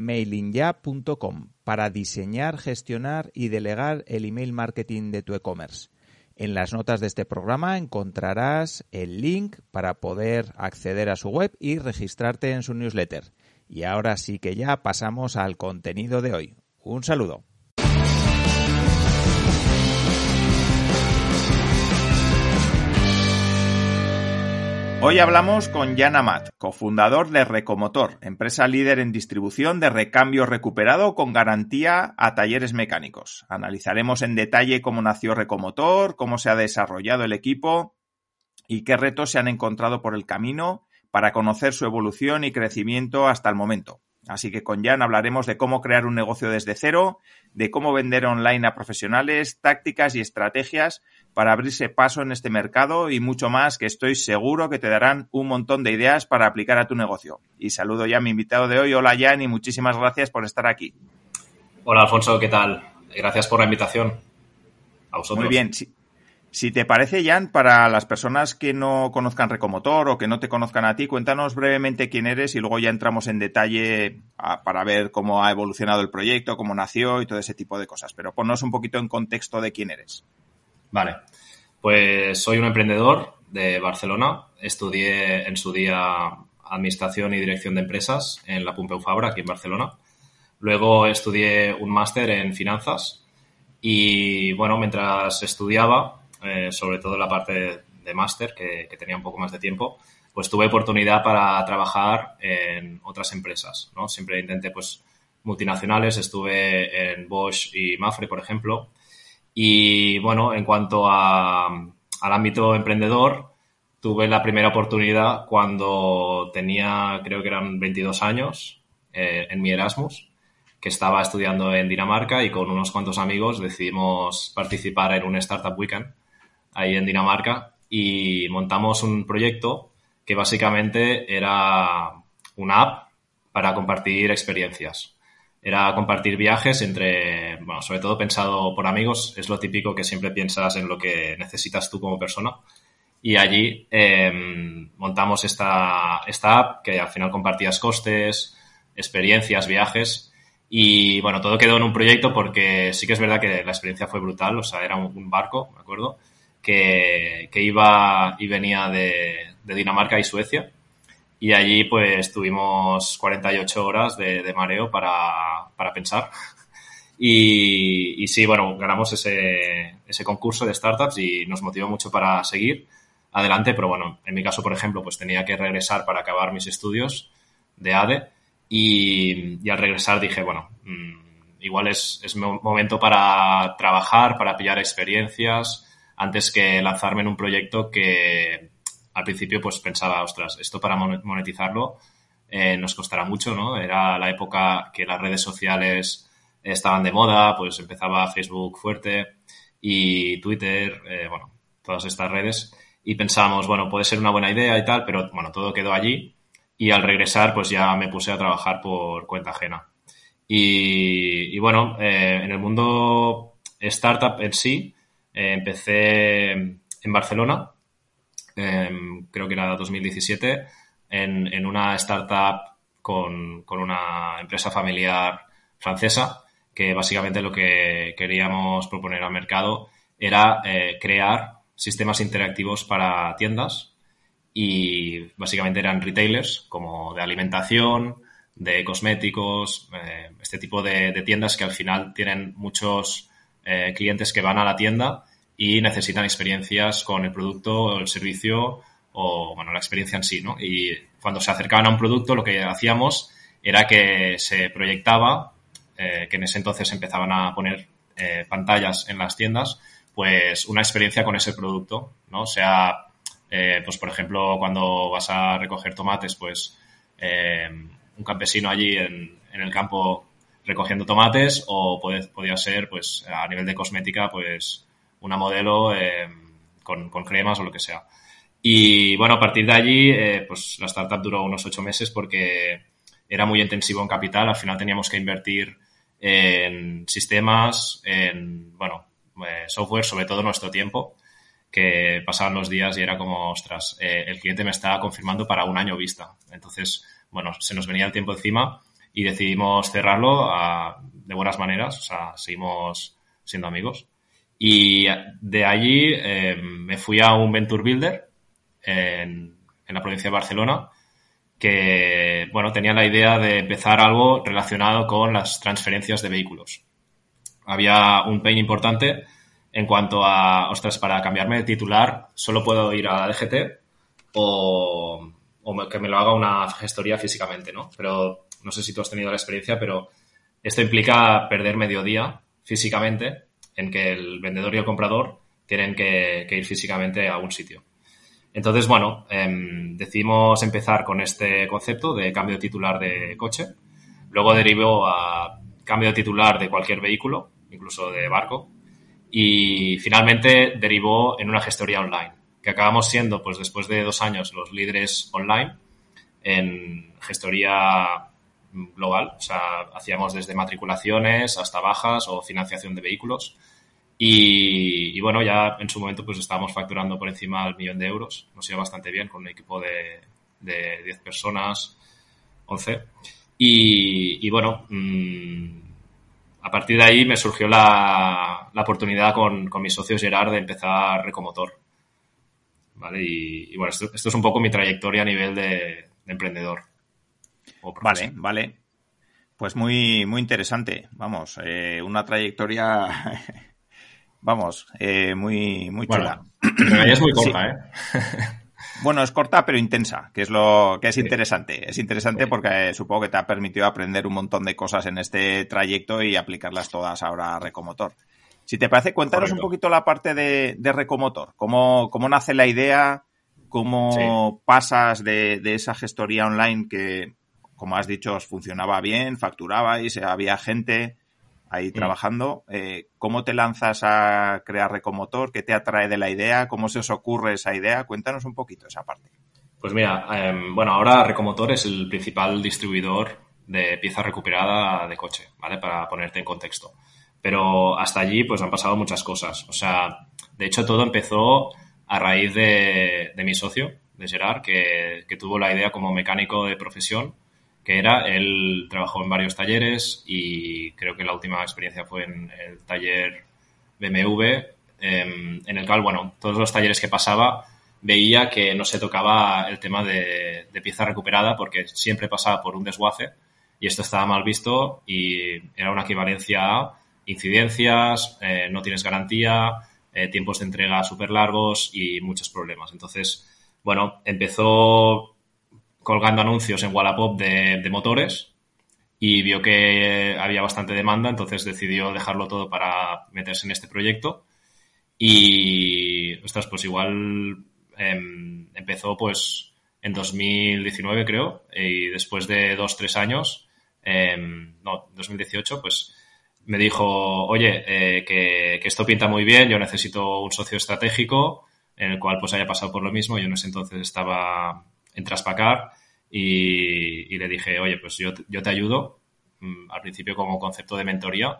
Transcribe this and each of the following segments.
mailingya.com para diseñar, gestionar y delegar el email marketing de tu e-commerce. En las notas de este programa encontrarás el link para poder acceder a su web y registrarte en su newsletter. Y ahora sí que ya pasamos al contenido de hoy. Un saludo. Hoy hablamos con Jan Amat, cofundador de Recomotor, empresa líder en distribución de recambio recuperado con garantía a talleres mecánicos. Analizaremos en detalle cómo nació Recomotor, cómo se ha desarrollado el equipo y qué retos se han encontrado por el camino para conocer su evolución y crecimiento hasta el momento. Así que con Jan hablaremos de cómo crear un negocio desde cero, de cómo vender online a profesionales, tácticas y estrategias para abrirse paso en este mercado y mucho más que estoy seguro que te darán un montón de ideas para aplicar a tu negocio. Y saludo ya a mi invitado de hoy. Hola Jan y muchísimas gracias por estar aquí. Hola Alfonso, ¿qué tal? Gracias por la invitación. A vosotros. Muy bien. Si, te parece, Jan, para las personas que no conozcan Recomotor o que no te conozcan a ti, cuéntanos brevemente quién eres y luego ya entramos en detalle para ver cómo ha evolucionado el proyecto, cómo nació y todo ese tipo de cosas. Pero ponnos un poquito en contexto de quién eres. Vale, pues soy un emprendedor de Barcelona. Estudié en su día Administración y Dirección de Empresas en la Pompeu Fabra, aquí en Barcelona. Luego estudié un máster en Finanzas y, bueno, mientras estudiaba, eh, sobre todo la parte de, máster, que, tenía un poco más de tiempo, pues tuve oportunidad para trabajar en otras empresas, ¿no? Siempre intenté, pues, multinacionales. Estuve en Bosch y Mafre, por ejemplo, y bueno, en cuanto a, al ámbito emprendedor, tuve la primera oportunidad cuando tenía, creo que eran 22 años, eh, en mi Erasmus, que estaba estudiando en Dinamarca y con unos cuantos amigos decidimos participar en un Startup Weekend ahí en Dinamarca y montamos un proyecto que básicamente era una app para compartir experiencias era compartir viajes entre, bueno, sobre todo pensado por amigos, es lo típico que siempre piensas en lo que necesitas tú como persona. Y allí em, montamos esta, esta app que al final compartías costes, experiencias, viajes. Y bueno, todo quedó en un proyecto porque sí que es verdad que la experiencia fue brutal. O sea, era un, barco, me acuerdo, que, que, iba y venía de, de Dinamarca y Suecia. Y allí pues tuvimos 48 horas de, mareo para, para pensar. Y, y, sí, bueno, ganamos ese, ese concurso de startups y nos motivó mucho para seguir adelante, pero bueno, en mi caso, por ejemplo, pues tenía que regresar para acabar mis estudios de ADE. Y, y al regresar dije, bueno, mm, igual es, es momento para trabajar, para pillar experiencias, antes que lanzarme en un proyecto que, al principio pues pensaba, ostras, esto para monetizarlo eh, nos costará mucho, ¿no? Era la época que las redes sociales estaban de moda, pues empezaba Facebook fuerte y Twitter, eh, bueno, todas estas redes y pensábamos, bueno, puede ser una buena idea y tal, pero bueno, todo quedó allí y al regresar pues ya me puse a trabajar por cuenta ajena. Y, bueno, eh, en el mundo startup en sí, empecé en Barcelona Em, creo que era 2017, en, en una startup con, con, una empresa familiar francesa, que básicamente lo que queríamos proponer al mercado era eh, crear sistemas interactivos para tiendas y básicamente eran retailers como de alimentación, de cosméticos, eh, este tipo de, tiendas que al final tienen muchos eh, clientes que van a la tienda y necesitan experiencias con el producto el servicio o, bueno, la experiencia en sí, ¿no? Y cuando se acercaban a un producto, lo que hacíamos era que se proyectaba, eh, que en ese entonces empezaban a poner eh, pantallas en las tiendas, pues una experiencia con ese producto, ¿no? O sea, pues por ejemplo, cuando vas a recoger tomates, pues un campesino allí en, en, el campo recogiendo tomates o puede, podía ser, pues a nivel de cosmética, pues una modelo con, con cremas o lo que sea. Y bueno, a partir de allí, eh, pues la startup duró unos ocho meses porque era muy intensivo en capital. Al final teníamos que invertir en sistemas, en, bueno, eh, software, sobre todo nuestro tiempo, que pasaban los días y era como, ostras, eh, el cliente me está confirmando para un año vista. Entonces, bueno, se nos venía el tiempo encima y decidimos cerrarlo de buenas maneras, o sea, seguimos siendo amigos. Y de allí me fui a un Venture Builder, en, la provincia de Barcelona, que, bueno, tenía la idea de empezar algo relacionado con las transferencias de vehículos. Había un pain importante en cuanto a, ostras, para cambiarme de titular, solo puedo ir a la DGT o, o que me lo haga una gestoría físicamente, ¿no? Pero no sé si tú has tenido la experiencia, pero esto implica perder medio día físicamente en que el vendedor y el comprador tienen que ir físicamente a un sitio. Entonces, bueno, em, decidimos empezar con este concepto de cambio de titular de coche. Luego derivó a cambio de titular de cualquier vehículo, incluso de barco. Y finalmente derivó en una gestoría online, que acabamos siendo, pues después de dos años, los líderes online en gestoría global. O sea, hacíamos desde matriculaciones hasta bajas o financiación de vehículos. Y, bueno, ya en su momento pues estábamos facturando por encima del millón de euros. Nos iba bastante bien con un equipo de, de 10 personas, 11. Y, bueno, mm, a partir de ahí me surgió la, oportunidad con, mis socios Gerard de empezar Recomotor. ¿Vale? Y, bueno, esto, es un poco mi trayectoria a nivel de, emprendedor. Vale, vale. Pues muy, muy interesante. Vamos, eh, una trayectoria Vamos, eh, muy, muy chula. es muy corta, ¿eh? Bueno, es corta pero intensa, que es lo que es interesante. Es interesante porque supongo que te ha permitido aprender un montón de cosas en este trayecto y aplicarlas todas ahora a Recomotor. Si te parece, cuéntanos un poquito la parte de, Recomotor. ¿Cómo, ¿Cómo, nace la idea? ¿Cómo pasas de, de, esa gestoría online que, como has dicho, funcionaba bien, facturabais, había gente? ahí trabajando. Eh, ¿Cómo te lanzas a crear Recomotor? ¿Qué te atrae de la idea? ¿Cómo se os ocurre esa idea? Cuéntanos un poquito esa parte. Pues mira, em, bueno, ahora Recomotor es el principal distribuidor de pieza recuperada de coche, ¿vale? Para ponerte en contexto. Pero hasta allí, pues han pasado muchas cosas. O sea, de hecho, todo empezó a raíz de, mi socio, de Gerard, que, que tuvo la idea como mecánico de profesión que era, él trabajó en varios talleres y creo que la última experiencia fue en el taller BMW, em, en el cual, bueno, todos los talleres que pasaba veía que no se tocaba el tema de, pieza recuperada porque siempre pasaba por un desguace y esto estaba mal visto y era una equivalencia a incidencias, eh, no tienes garantía, eh, tiempos de entrega súper largos y muchos problemas. Entonces, bueno, empezó colgando anuncios en Wallapop de, motores y vio que había bastante demanda, entonces decidió dejarlo todo para meterse en este proyecto. Y, ostras, pues igual em, empezó pues en 2019 creo, y después de dos, tres años, em, no, 2018, pues me dijo, oye, eh, que, que, esto pinta muy bien, yo necesito un socio estratégico en el cual pues haya pasado por lo mismo. Yo en ese entonces estaba en Traspacar y, le dije, oye, pues yo, yo te ayudo, mm, al principio como concepto de mentoría,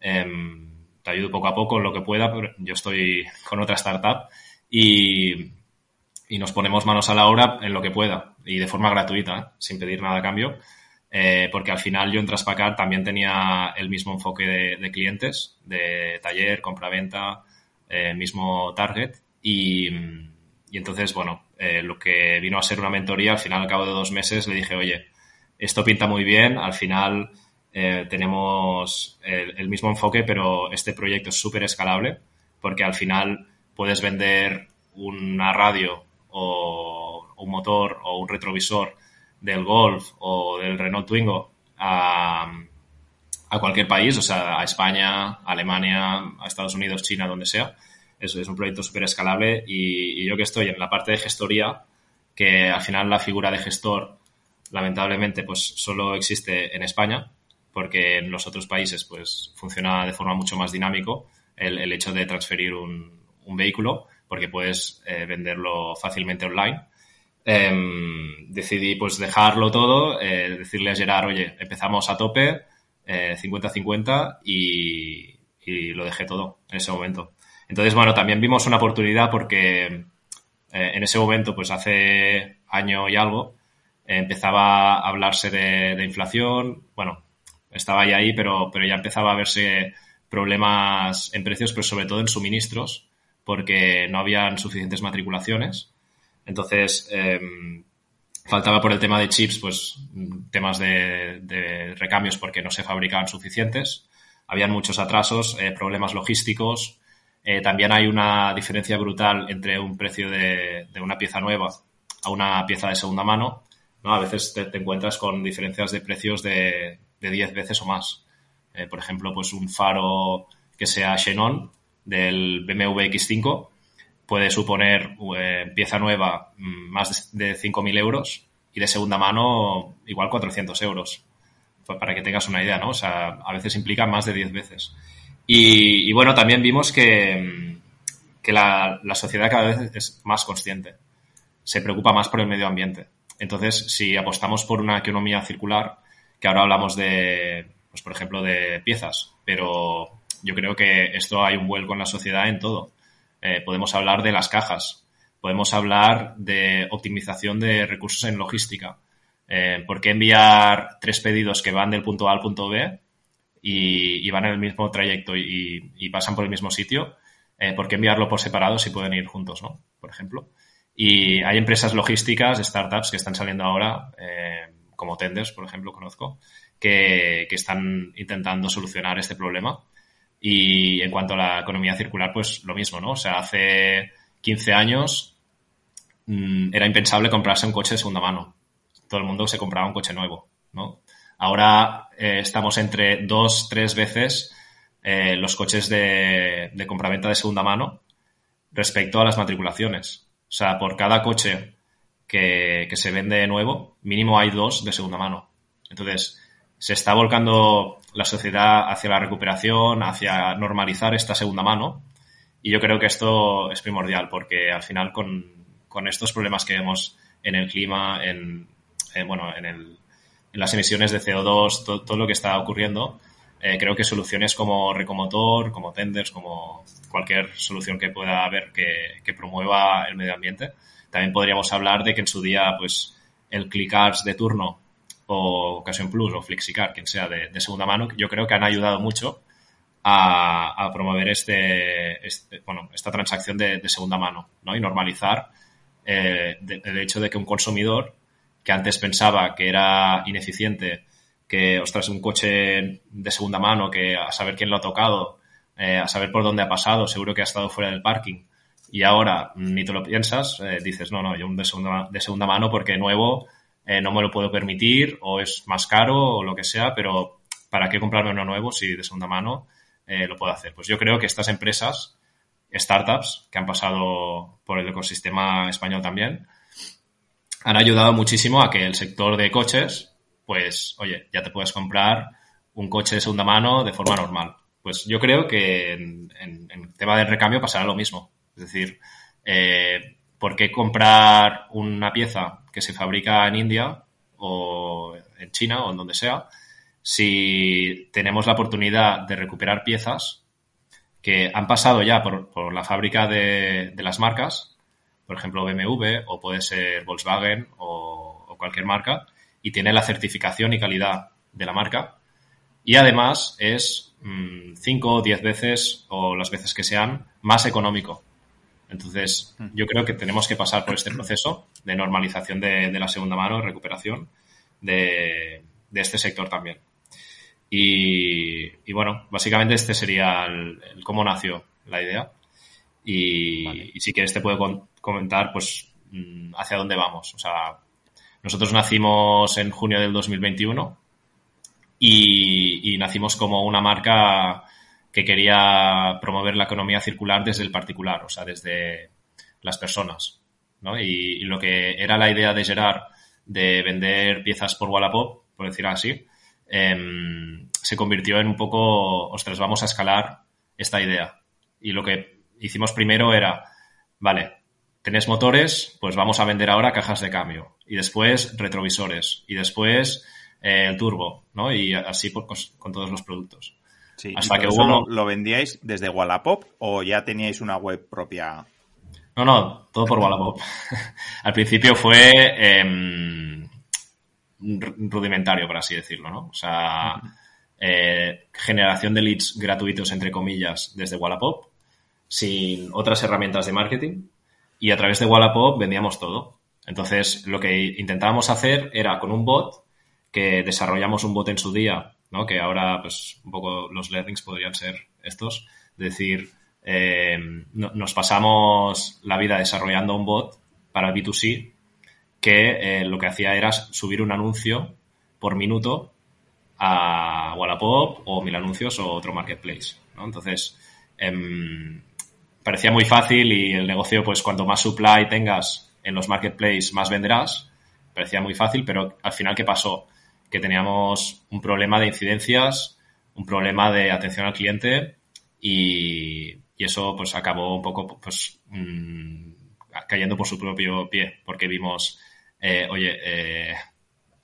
em, te ayudo poco a poco en lo que pueda, pero yo estoy con otra startup y, y nos ponemos manos a la obra en lo que pueda y de forma gratuita, ¿eh? sin pedir nada a cambio. Eh, porque al final yo en Traspacar también tenía el mismo enfoque de, clientes, de taller, compra-venta, eh, mismo target. Y, y entonces, bueno, eh, lo que vino a ser una mentoría, al final, al cabo de dos meses, le dije, oye, esto pinta muy bien, al final eh, tenemos el, mismo enfoque, pero este proyecto es súper escalable, porque al final puedes vender una radio o un motor o un retrovisor del Golf o del Renault Twingo a, a cualquier país, o sea, a España, Alemania, a Estados Unidos, China, donde sea. Eso es un proyecto súper escalable y, yo que estoy en la parte de gestoría, que al final la figura de gestor, lamentablemente, pues solo existe en España, porque en los otros países pues funciona de forma mucho más dinámico el, hecho de transferir un, un, vehículo, porque puedes eh, venderlo fácilmente online eh, decidí pues dejarlo todo, eh, decirle a Gerard, oye, empezamos a tope, 50-50 eh, y, y, lo dejé todo en ese momento. Entonces, bueno, también vimos una oportunidad porque eh, en ese momento, pues hace año y algo, empezaba a hablarse de, de, inflación, bueno, estaba ya ahí, pero, pero ya empezaba a verse problemas en precios, pero sobre todo en suministros, porque no habían suficientes matriculaciones entonces, em, faltaba por el tema de chips, pues temas de, recambios porque no se fabricaban suficientes. Habían muchos atrasos, eh, problemas logísticos. Eh, también hay una diferencia brutal entre un precio de, una pieza nueva a una pieza de segunda mano. ¿no? A veces te, encuentras con diferencias de precios de, de 10 veces o más. Eh, por ejemplo, pues un faro que sea Xenon del BMW X5 puede suponer eh, pieza nueva mm, más de 5.000 euros y de segunda mano igual 400 euros. Pues para que tengas una idea, ¿no? O sea, a veces implica más de 10 veces. Y, bueno, también vimos que, que la, la, sociedad cada vez es más consciente. Se preocupa más por el medio ambiente. Entonces, si apostamos por una economía circular, que ahora hablamos de, pues por ejemplo, de piezas, pero yo creo que esto hay un vuelco en la sociedad en todo eh, podemos hablar de las cajas, podemos hablar de optimización de recursos en logística. Eh, ¿Por qué enviar tres pedidos que van del punto A al punto B y, van en el mismo trayecto y, pasan por el mismo sitio? Eh, ¿Por qué enviarlo por separado si pueden ir juntos, ¿no? Por ejemplo. Y hay empresas logísticas, startups que están saliendo ahora, como Tenders, por ejemplo, conozco, que, que están intentando solucionar este problema y en cuanto a la economía circular, pues lo mismo, ¿no? O sea, hace 15 años mmm, era impensable comprarse un coche de segunda mano. Todo el mundo se compraba un coche nuevo, ¿no? Ahora eh, estamos entre dos, tres veces eh, los coches de, de compraventa de segunda mano respecto a las matriculaciones. O sea, por cada coche que, se vende nuevo, mínimo hay dos de segunda mano. Entonces, se está volcando la sociedad hacia la recuperación, hacia normalizar esta segunda mano. Y yo creo que esto es primordial porque al final con, estos problemas que vemos en el clima, en, bueno, en, el, las emisiones de CO2, todo lo que está ocurriendo, eh, creo que soluciones como Recomotor, como Tenders, como cualquier solución que pueda haber que, que promueva el medio ambiente. También podríamos hablar de que en su día, pues, el ClickArts de turno o Occasion Plus o Flexicar, quien sea de, segunda mano, yo creo que han ayudado mucho a, promover este, este, bueno, esta transacción de, segunda mano ¿no? y normalizar eh, el hecho de que un consumidor que antes pensaba que era ineficiente, que, ostras, un coche de segunda mano, que a saber quién lo ha tocado, eh, a saber por dónde ha pasado, seguro que ha estado fuera del parking, y ahora ni te lo piensas, eh, dices, no, no, yo un de segunda, de segunda mano porque nuevo eh, no me lo puedo permitir o es más caro o lo que sea, pero ¿para qué comprarme uno nuevo si de segunda mano lo puedo hacer? Pues yo creo que estas empresas, startups, que han pasado por el ecosistema español también, han ayudado muchísimo a que el sector de coches, pues, oye, ya te puedes comprar un coche de segunda mano de forma normal. Pues yo creo que en, en, tema de recambio pasará lo mismo. Es decir, eh, ¿por qué comprar una pieza que se fabrica en India o en China o en donde sea si tenemos la oportunidad de recuperar piezas que han pasado ya por, la fábrica de, las marcas, por ejemplo BMW o puede ser Volkswagen o, cualquier marca, y tiene la certificación y calidad de la marca. Y además es 5 o 10 veces o las veces que sean más económico entonces, mm. yo creo que tenemos que pasar por este proceso de normalización de, la segunda mano, recuperación de, este sector también. Y, bueno, básicamente este sería el, cómo nació la idea. Y, si quieres te puedo comentar pues mm, hacia dónde vamos. O sea, nosotros nacimos en junio del 2021 y, y nacimos como una marca que quería promover la economía circular desde el particular, o sea, desde las personas. ¿no? Y, lo que era la idea de Gerard de vender piezas por Wallapop, por decir así, em, se convirtió en un poco, ostras, vamos a escalar esta idea. Y lo que hicimos primero era, vale, tenés motores, pues vamos a vender ahora cajas de cambio. Y después retrovisores. Y después eh, el turbo, ¿no? Y así pues, con todos los productos. Sí, Hasta que lo, vendíais desde Wallapop o ya teníais una web propia? No, no, todo por Wallapop. Al principio fue em, rudimentario, por así decirlo, ¿no? O sea, eh, generación de leads gratuitos, entre comillas, desde Wallapop, sin otras herramientas de marketing, y a través de Wallapop vendíamos todo. Entonces, lo que intentábamos hacer era con un bot, que desarrollamos un bot en su día ¿no? Que ahora, pues, un poco los learnings podrían ser estos. decir, eh, nos pasamos la vida desarrollando un bot para el B2C que eh, lo que hacía era subir un anuncio por minuto a Wallapop o Mil Anuncios o otro marketplace. ¿no? Entonces, em, parecía muy fácil y el negocio, pues cuanto más supply tengas en los marketplaces, más venderás. Parecía muy fácil, pero al final, ¿qué pasó? que teníamos un problema de incidencias, un problema de atención al cliente y, eso pues acabó un poco pues mm, cayendo por su propio pie porque vimos, eh, oye, eh,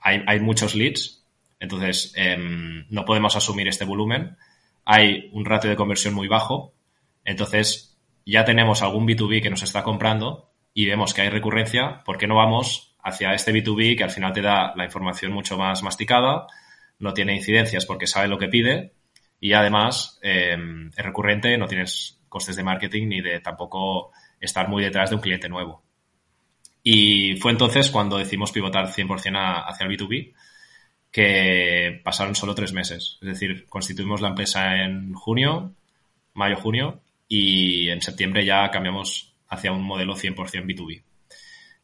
hay, muchos leads, entonces em, no podemos asumir este volumen, hay un ratio de conversión muy bajo, entonces ya tenemos algún B2B que nos está comprando y vemos que hay recurrencia, ¿por qué no vamos hacia este B2B que al final te da la información mucho más masticada, no tiene incidencias porque sabe lo que pide y además em, es recurrente, no tienes costes de marketing ni de tampoco estar muy detrás de un cliente nuevo. Y fue entonces cuando decidimos pivotar 100% hacia el B2B, que pasaron solo tres meses. Es decir, constituimos la empresa en junio, mayo-junio, y en septiembre ya cambiamos hacia un modelo 100% B2B.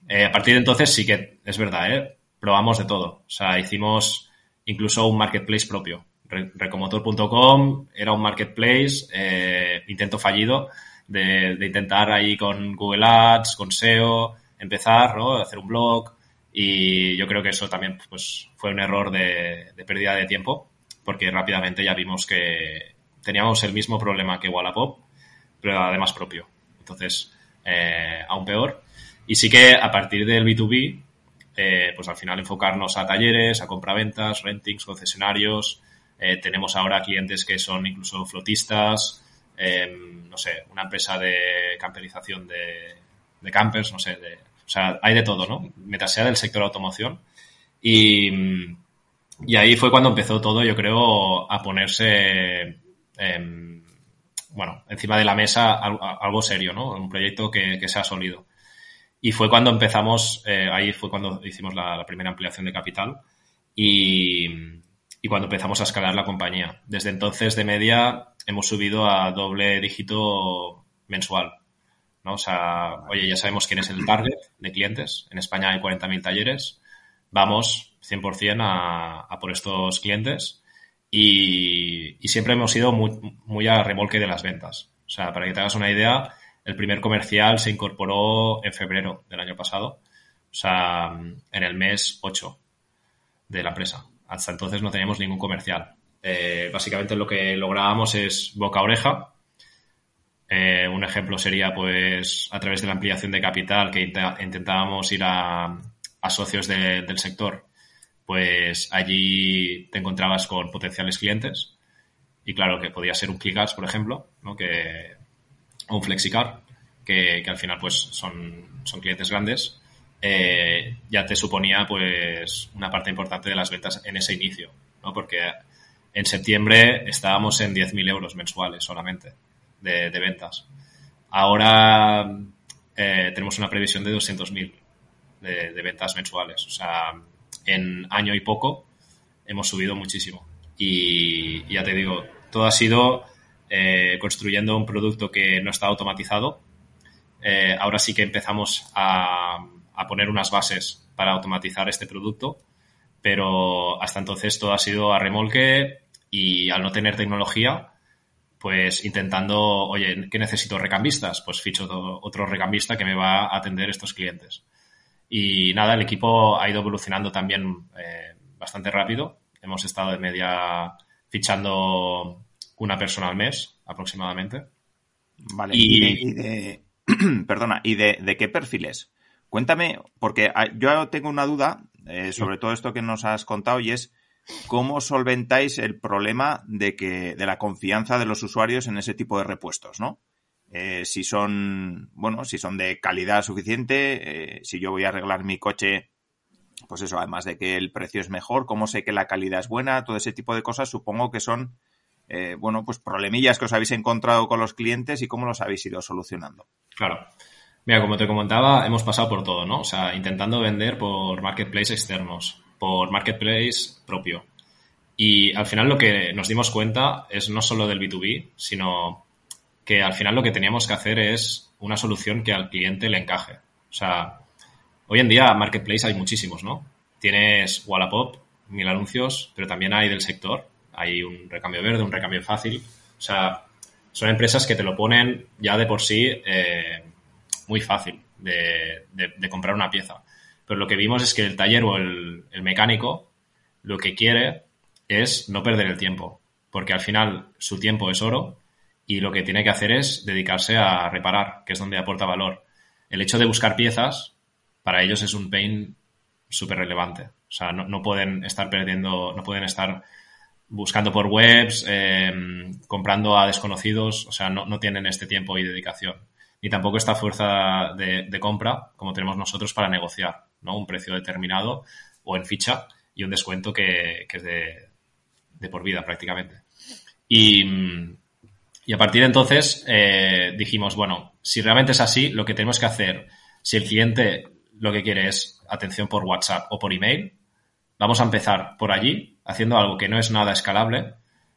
Eh, a partir de entonces sí que es verdad, ¿eh? probamos de todo. O sea, hicimos incluso un marketplace propio. Recomotor.com era un marketplace, eh, intento fallido, de, intentar ahí con Google Ads, con SEO, empezar, ¿no? hacer un blog. Y yo creo que eso también pues, fue un error de, pérdida de tiempo, porque rápidamente ya vimos que teníamos el mismo problema que Wallapop, pero además propio. Entonces, aún peor. Y sí que a partir del B2B, eh, pues al final enfocarnos a talleres, a compraventas, rentings, concesionarios. Eh, tenemos ahora clientes que son incluso flotistas, em, no sé, una empresa de camperización de, de campers, no sé, de, o sea, hay de todo, ¿no? Mientras sea del sector automoción. Y, y ahí fue cuando empezó todo, yo creo, a ponerse, em, bueno, encima de la mesa algo, serio, ¿no? Un proyecto que, que sea sólido. Y fue cuando empezamos, eh, ahí fue cuando hicimos la, primera ampliación de capital y, y, cuando empezamos a escalar la compañía. Desde entonces, de media, hemos subido a doble dígito mensual. ¿no? O sea, oye, ya sabemos quién es el target de clientes. En España hay 40.000 talleres. Vamos 100% a, a por estos clientes y, siempre hemos ido muy, muy a remolque de las ventas. O sea, para que te hagas una idea, el primer comercial se incorporó en febrero del año pasado, o sea, en el mes 8 de la empresa. Hasta entonces no teníamos ningún comercial. Eh, básicamente lo que lográbamos es boca a oreja. Eh, un ejemplo sería, pues, a través de la ampliación de capital que intentábamos ir a, socios del sector, pues allí te encontrabas con potenciales clientes. Y claro, que podía ser un ClickAds, por ejemplo, ¿no? que o un FlexiCar, que, al final pues son, son clientes grandes, eh, ya te suponía pues una parte importante de las ventas en ese inicio, ¿no? Porque en septiembre estábamos en 10.000 euros mensuales solamente de, ventas. Ahora eh, tenemos una previsión de 200.000 de, de ventas mensuales. O sea, en año y poco hemos subido muchísimo. Y, ya te digo, todo ha sido eh, construyendo un producto que no está automatizado. eh, ahora sí que empezamos a, poner unas bases para automatizar este producto, pero hasta entonces todo ha sido a remolque y al no tener tecnología, pues intentando, oye, ¿qué necesito? ¿Recambistas? Pues ficho otro recambista que me va a atender estos clientes. Y nada, el equipo ha ido evolucionando también eh, bastante rápido. Hemos estado de media fichando una persona al mes aproximadamente. Vale, y, de, perdona, ¿y de, qué perfiles? Cuéntame, porque yo tengo una duda eh, sobre todo esto que nos has contado y es cómo solventáis el problema de que de la confianza de los usuarios en ese tipo de repuestos, ¿no? Eh, si son, bueno, si son de calidad suficiente, eh, si yo voy a arreglar mi coche, pues eso, además de que el precio es mejor, cómo sé que la calidad es buena, todo ese tipo de cosas, supongo que son, eh, bueno, pues problemillas que os habéis encontrado con los clientes y cómo los habéis ido solucionando. Claro. Mira, como te comentaba, hemos pasado por todo, ¿no? O sea, intentando vender por marketplace externos, por marketplace propio. Y al final lo que nos dimos cuenta es no solo del B2B, sino que al final lo que teníamos que hacer es una solución que al cliente le encaje. O sea, hoy en día Marketplace hay muchísimos, ¿no? Tienes Wallapop, mil anuncios, pero también hay del sector. Hay un recambio verde, un recambio fácil. O sea, son empresas que te lo ponen ya de por sí eh, muy fácil de, comprar una pieza. Pero lo que vimos es que el taller o el mecánico lo que quiere es no perder el tiempo, porque al final su tiempo es oro y lo que tiene que hacer es dedicarse a reparar, que es donde aporta valor. El hecho de buscar piezas, para ellos es un pain súper relevante. O sea, no, pueden estar perdiendo, no pueden estar buscando por webs, em, comprando a desconocidos, o sea, no, tienen este tiempo y dedicación. Ni tampoco esta fuerza de, compra como tenemos nosotros para negociar, ¿no? Un precio determinado o en ficha y un descuento que, es de, de por vida prácticamente. Y, y a partir de entonces eh, dijimos, bueno, si realmente es así, lo que tenemos que hacer, si el cliente lo que quiere es atención por WhatsApp o por email, vamos a empezar por allí, haciendo algo que no es nada escalable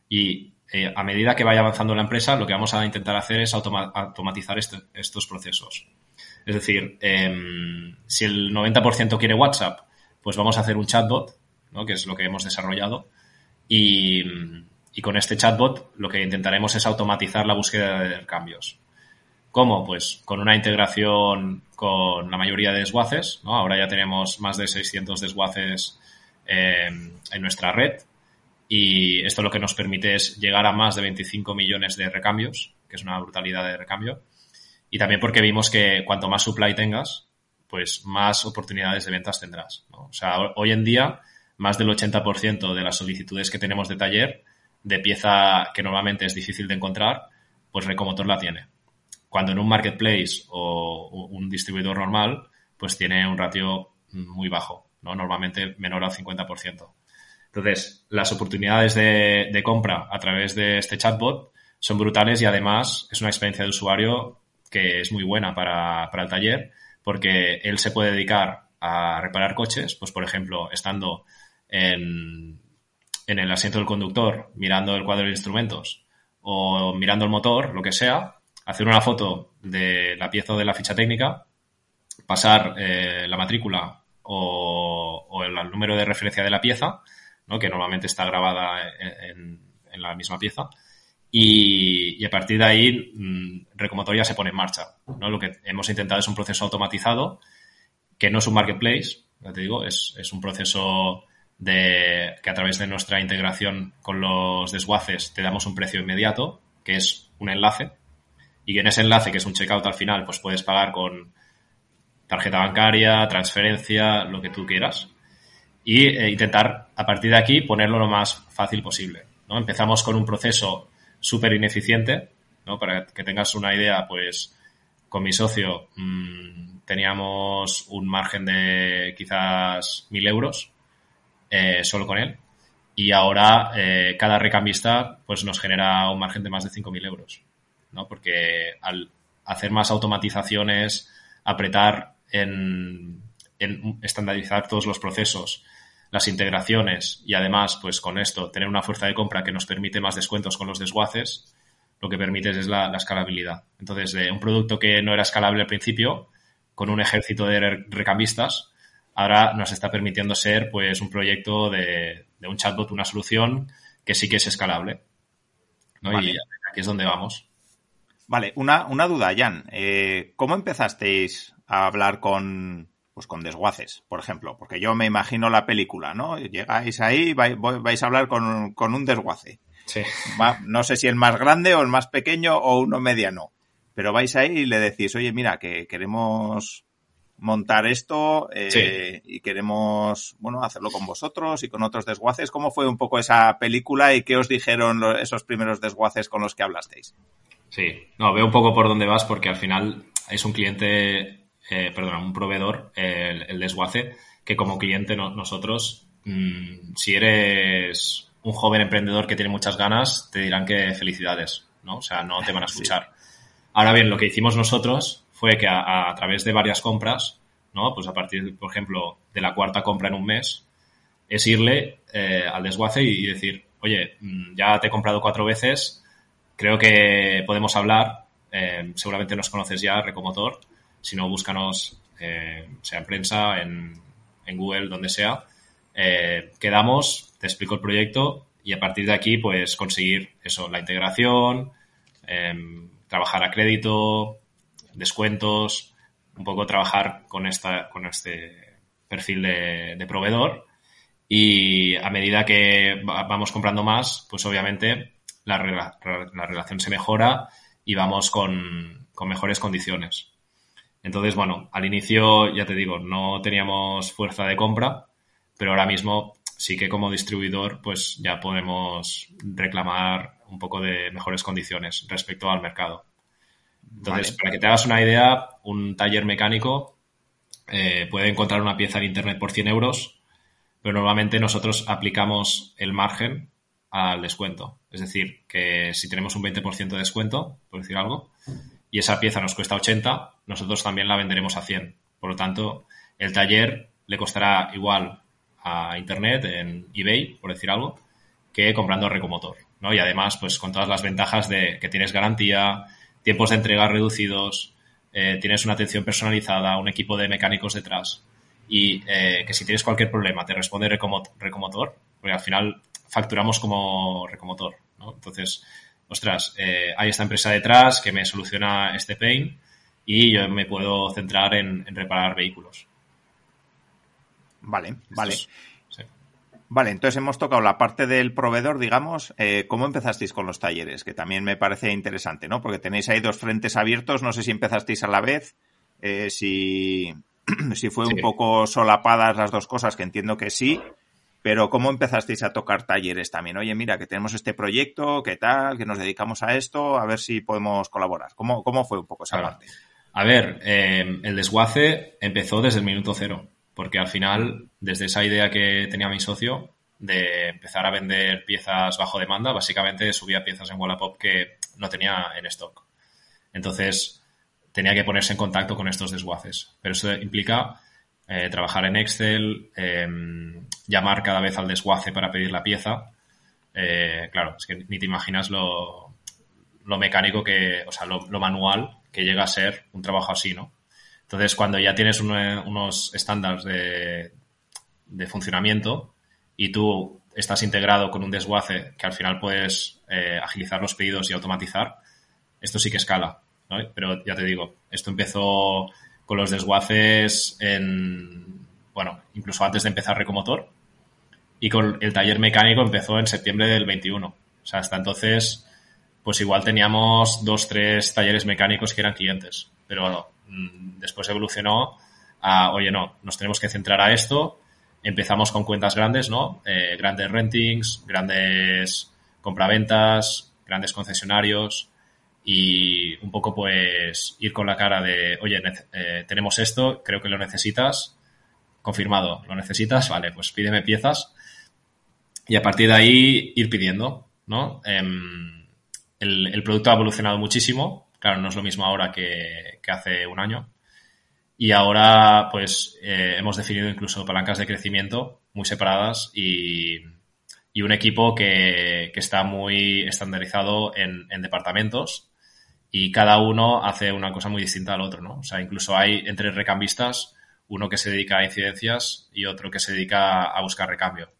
y eh, a medida que vaya avanzando la empresa, lo que vamos a intentar hacer es automatizar este, estos procesos. Es decir, em, si el 90% quiere WhatsApp, pues vamos a hacer un chatbot, ¿no? que es lo que hemos desarrollado, y, y con este chatbot lo que intentaremos es automatizar la búsqueda de cambios. ¿Cómo? Pues con una integración con la mayoría de desguaces. ¿no? Ahora ya tenemos más de 600 desguaces eh, en nuestra red y esto lo que nos permite es llegar a más de 25 millones de recambios, que es una brutalidad de recambio. Y también porque vimos que cuanto más supply tengas, pues más oportunidades de ventas tendrás. O sea, hoy en día, más del 80% de las solicitudes que tenemos de taller de pieza que normalmente es difícil de encontrar, pues Recomotor la tiene. Cuando en un marketplace o un distribuidor normal, pues tiene un ratio muy bajo, ¿no? Normalmente menor al 50%. Entonces, las oportunidades de, compra a través de este chatbot son brutales y además es una experiencia de usuario que es muy buena para, para el taller porque él se puede dedicar a reparar coches, pues por ejemplo, estando en, en el asiento del conductor mirando el cuadro de instrumentos o mirando el motor, lo que sea, hacer una foto de la pieza o de la ficha técnica, pasar eh, la matrícula o, el, número de referencia de la pieza, ¿no? que normalmente está grabada en, la misma pieza, y, a partir de ahí mmm, Recomotor ya se pone en marcha. ¿no? Lo que hemos intentado es un proceso automatizado, que no es un marketplace, ya te digo, es, es un proceso de que a través de nuestra integración con los desguaces te damos un precio inmediato, que es un enlace, y en ese enlace, que es un checkout al final, pues puedes pagar con tarjeta bancaria, transferencia, lo que tú quieras, y eh, intentar a partir de aquí ponerlo lo más fácil posible. ¿no? Empezamos con un proceso súper ineficiente, ¿no? para que tengas una idea, pues con mi socio mmm, teníamos un margen de quizás mil euros eh, solo con él. Y ahora eh, cada recambista pues nos genera un margen de más de 5.000 euros. ¿no? Porque al hacer más automatizaciones, apretar en, estandarizar todos los procesos, las integraciones y además, pues con esto, tener una fuerza de compra que nos permite más descuentos con los desguaces, lo que permites es la, escalabilidad. Entonces, de un producto que no era escalable al principio, con un ejército de recambistas, ahora nos está permitiendo ser pues un proyecto de, un chatbot, una solución que sí que es escalable. Y aquí es donde vamos. Vale, una, una duda, Jan. Eh, ¿Cómo empezasteis a hablar con, pues con desguaces, por ejemplo? Porque yo me imagino la película, ¿no? Llegáis ahí, vais, vais a hablar con, con un desguace. Sí. no sé si el más grande o el más pequeño o uno mediano. Pero vais ahí y le decís, oye, mira, que queremos montar esto eh, y queremos, bueno, hacerlo con vosotros y con otros desguaces. ¿Cómo fue un poco esa película y qué os dijeron esos primeros desguaces con los que hablasteis? Sí, no, veo un poco por dónde vas porque al final es un cliente, eh, perdón, un proveedor, el, desguace, que como cliente nosotros, mm, si eres un joven emprendedor que tiene muchas ganas, te dirán que felicidades, ¿no? O sea, no te van a escuchar. Ahora bien, lo que hicimos nosotros fue que a, través de varias compras, ¿no? Pues a partir, por ejemplo, de la cuarta compra en un mes, es irle eh, al desguace y, decir, oye, mm, ya te he comprado cuatro veces, creo que podemos hablar, eh, seguramente nos conoces ya, Recomotor, si no, búscanos, eh, sea en prensa, en, Google, donde sea, quedamos, te explico el proyecto y a partir de aquí, pues conseguir eso, la integración, em, trabajar a crédito, descuentos, un poco trabajar con, esta, con este perfil de, proveedor y a medida que vamos comprando más, pues obviamente la, la relación se mejora y vamos con, mejores condiciones. Entonces, bueno, al inicio, ya te digo, no teníamos fuerza de compra, pero ahora mismo sí que como distribuidor pues ya podemos reclamar un poco de mejores condiciones respecto al mercado. Entonces, para que te hagas una idea, un taller mecánico eh, puede encontrar una pieza en Internet por 100 euros, pero normalmente nosotros aplicamos el margen al descuento. Es decir, que si tenemos un 20% de descuento, por decir algo, y esa pieza nos cuesta 80, nosotros también la venderemos a 100. Por lo tanto, el taller le costará igual a Internet, en eBay, por decir algo, que comprando Recomotor. ¿no? Y además, pues con todas las ventajas de que tienes garantía, tiempos de entrega reducidos, eh, tienes una atención personalizada, un equipo de mecánicos detrás y eh, que si tienes cualquier problema te responde Recomotor, porque al final facturamos como Recomotor. ¿no? Entonces, ostras, eh, hay esta empresa detrás que me soluciona este pain y yo me puedo centrar en reparar vehículos. Vale, vale. Vale, entonces hemos tocado la parte del proveedor, digamos. Eh, ¿Cómo empezasteis con los talleres? Que también me parece interesante, ¿no? Porque tenéis ahí dos frentes abiertos. No sé si empezasteis a la vez, eh, si, si fue un poco solapadas las dos cosas, que entiendo que sí. Pero ¿cómo empezasteis a tocar talleres también? Oye, mira, que tenemos este proyecto, ¿qué tal? Que nos dedicamos a esto, a ver si podemos colaborar. ¿Cómo, cómo fue un poco esa parte? A ver, eh, el desguace empezó desde el minuto cero porque al final, desde esa idea que tenía mi socio de empezar a vender piezas bajo demanda, básicamente subía piezas en Wallapop que no tenía en stock. Entonces, tenía que ponerse en contacto con estos desguaces. Pero eso implica eh, trabajar en Excel, em, llamar cada vez al desguace para pedir la pieza. Eh, claro, es que ni te imaginas lo, mecánico que, o sea, lo, manual que llega a ser un trabajo así, ¿no? Entonces, cuando ya tienes unos estándares de, funcionamiento y tú estás integrado con un desguace que al final puedes eh, agilizar los pedidos y automatizar, esto sí que escala. Pero ya te digo, esto empezó con los desguaces en, bueno, incluso antes de empezar Recomotor y con el taller mecánico empezó en septiembre del 21. O sea, hasta entonces, pues igual teníamos dos, tres talleres mecánicos que eran clientes. Pero después evolucionó a, oye, no, nos tenemos que centrar a esto. Empezamos con cuentas grandes, ¿no? Eh, grandes rentings, grandes compraventas, grandes concesionarios y un poco pues ir con la cara de, oye, eh, tenemos esto, creo que lo necesitas, confirmado, lo necesitas, vale, pues pídeme piezas y a partir de ahí ir pidiendo, ¿no? Em, el, producto ha evolucionado muchísimo, Claro, no es lo mismo ahora que, hace un año. Y ahora, pues, eh, hemos definido incluso palancas de crecimiento muy separadas y, y un equipo que, está muy estandarizado en, departamentos y cada uno hace una cosa muy distinta al otro, ¿no? O sea, incluso hay entre recambistas uno que se dedica a incidencias y otro que se dedica a buscar recambio.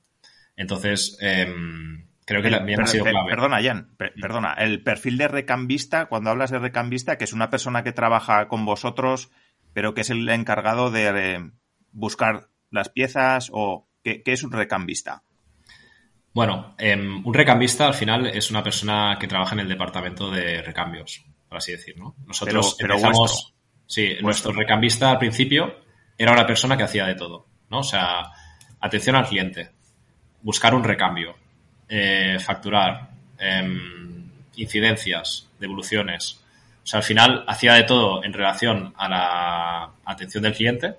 Entonces, em, creo que también ha sido clave. Perdona, Jan, perdona. El perfil de recambista, cuando hablas de recambista, que es una persona que trabaja con vosotros, pero que es el encargado de buscar las piezas o ¿qué, es un recambista? Bueno, em, un recambista al final es una persona que trabaja en el departamento de recambios, por así decirlo. Nosotros empezamos, sí, nuestro recambista al principio era una persona que hacía de todo, ¿no? O sea, atención al cliente, buscar un recambio, eh, facturar, em, incidencias, devoluciones. O sea, al final hacía de todo en relación a la atención del cliente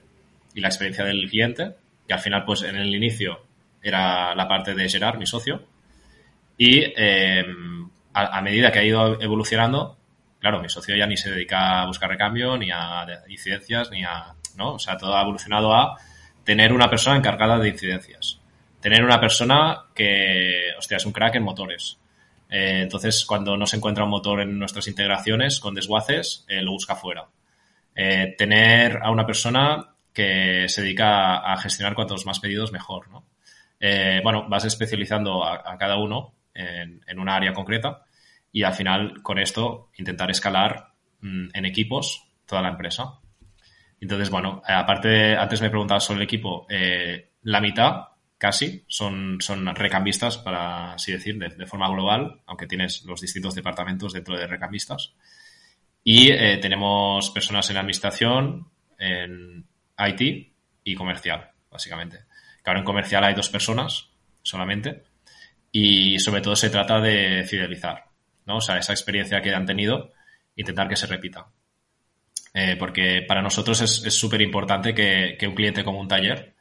y la experiencia del cliente, que al final, pues en el inicio era la parte de Gerard, mi socio, y em, a, medida que ha ido evolucionando, claro, mi socio ya ni se dedica a buscar recambio, ni a incidencias, ni a, ¿no? O sea, todo ha evolucionado a tener una persona encargada de incidencias, tener una persona que, hostia, es un crack en motores. Eh, entonces, cuando no se encuentra un motor en nuestras integraciones con desguaces, eh, lo busca fuera. Eh, tener a una persona que se dedica a, gestionar cuantos más pedidos mejor, ¿no? bueno, vas especializando a, cada uno en, una área concreta y al final con esto intentar escalar mm, en equipos toda la empresa. Entonces, bueno, aparte, antes me preguntabas sobre el equipo, la mitad casi son, son recambistas, para así decir, de, forma global, aunque tienes los distintos departamentos dentro de recambistas. Y eh, tenemos personas en administración, en IT y comercial, básicamente. Claro, en comercial hay dos personas solamente y sobre todo se trata de fidelizar, ¿no? O sea, esa experiencia que han tenido, intentar que se repita. Eh, porque para nosotros es súper importante que, un cliente como un taller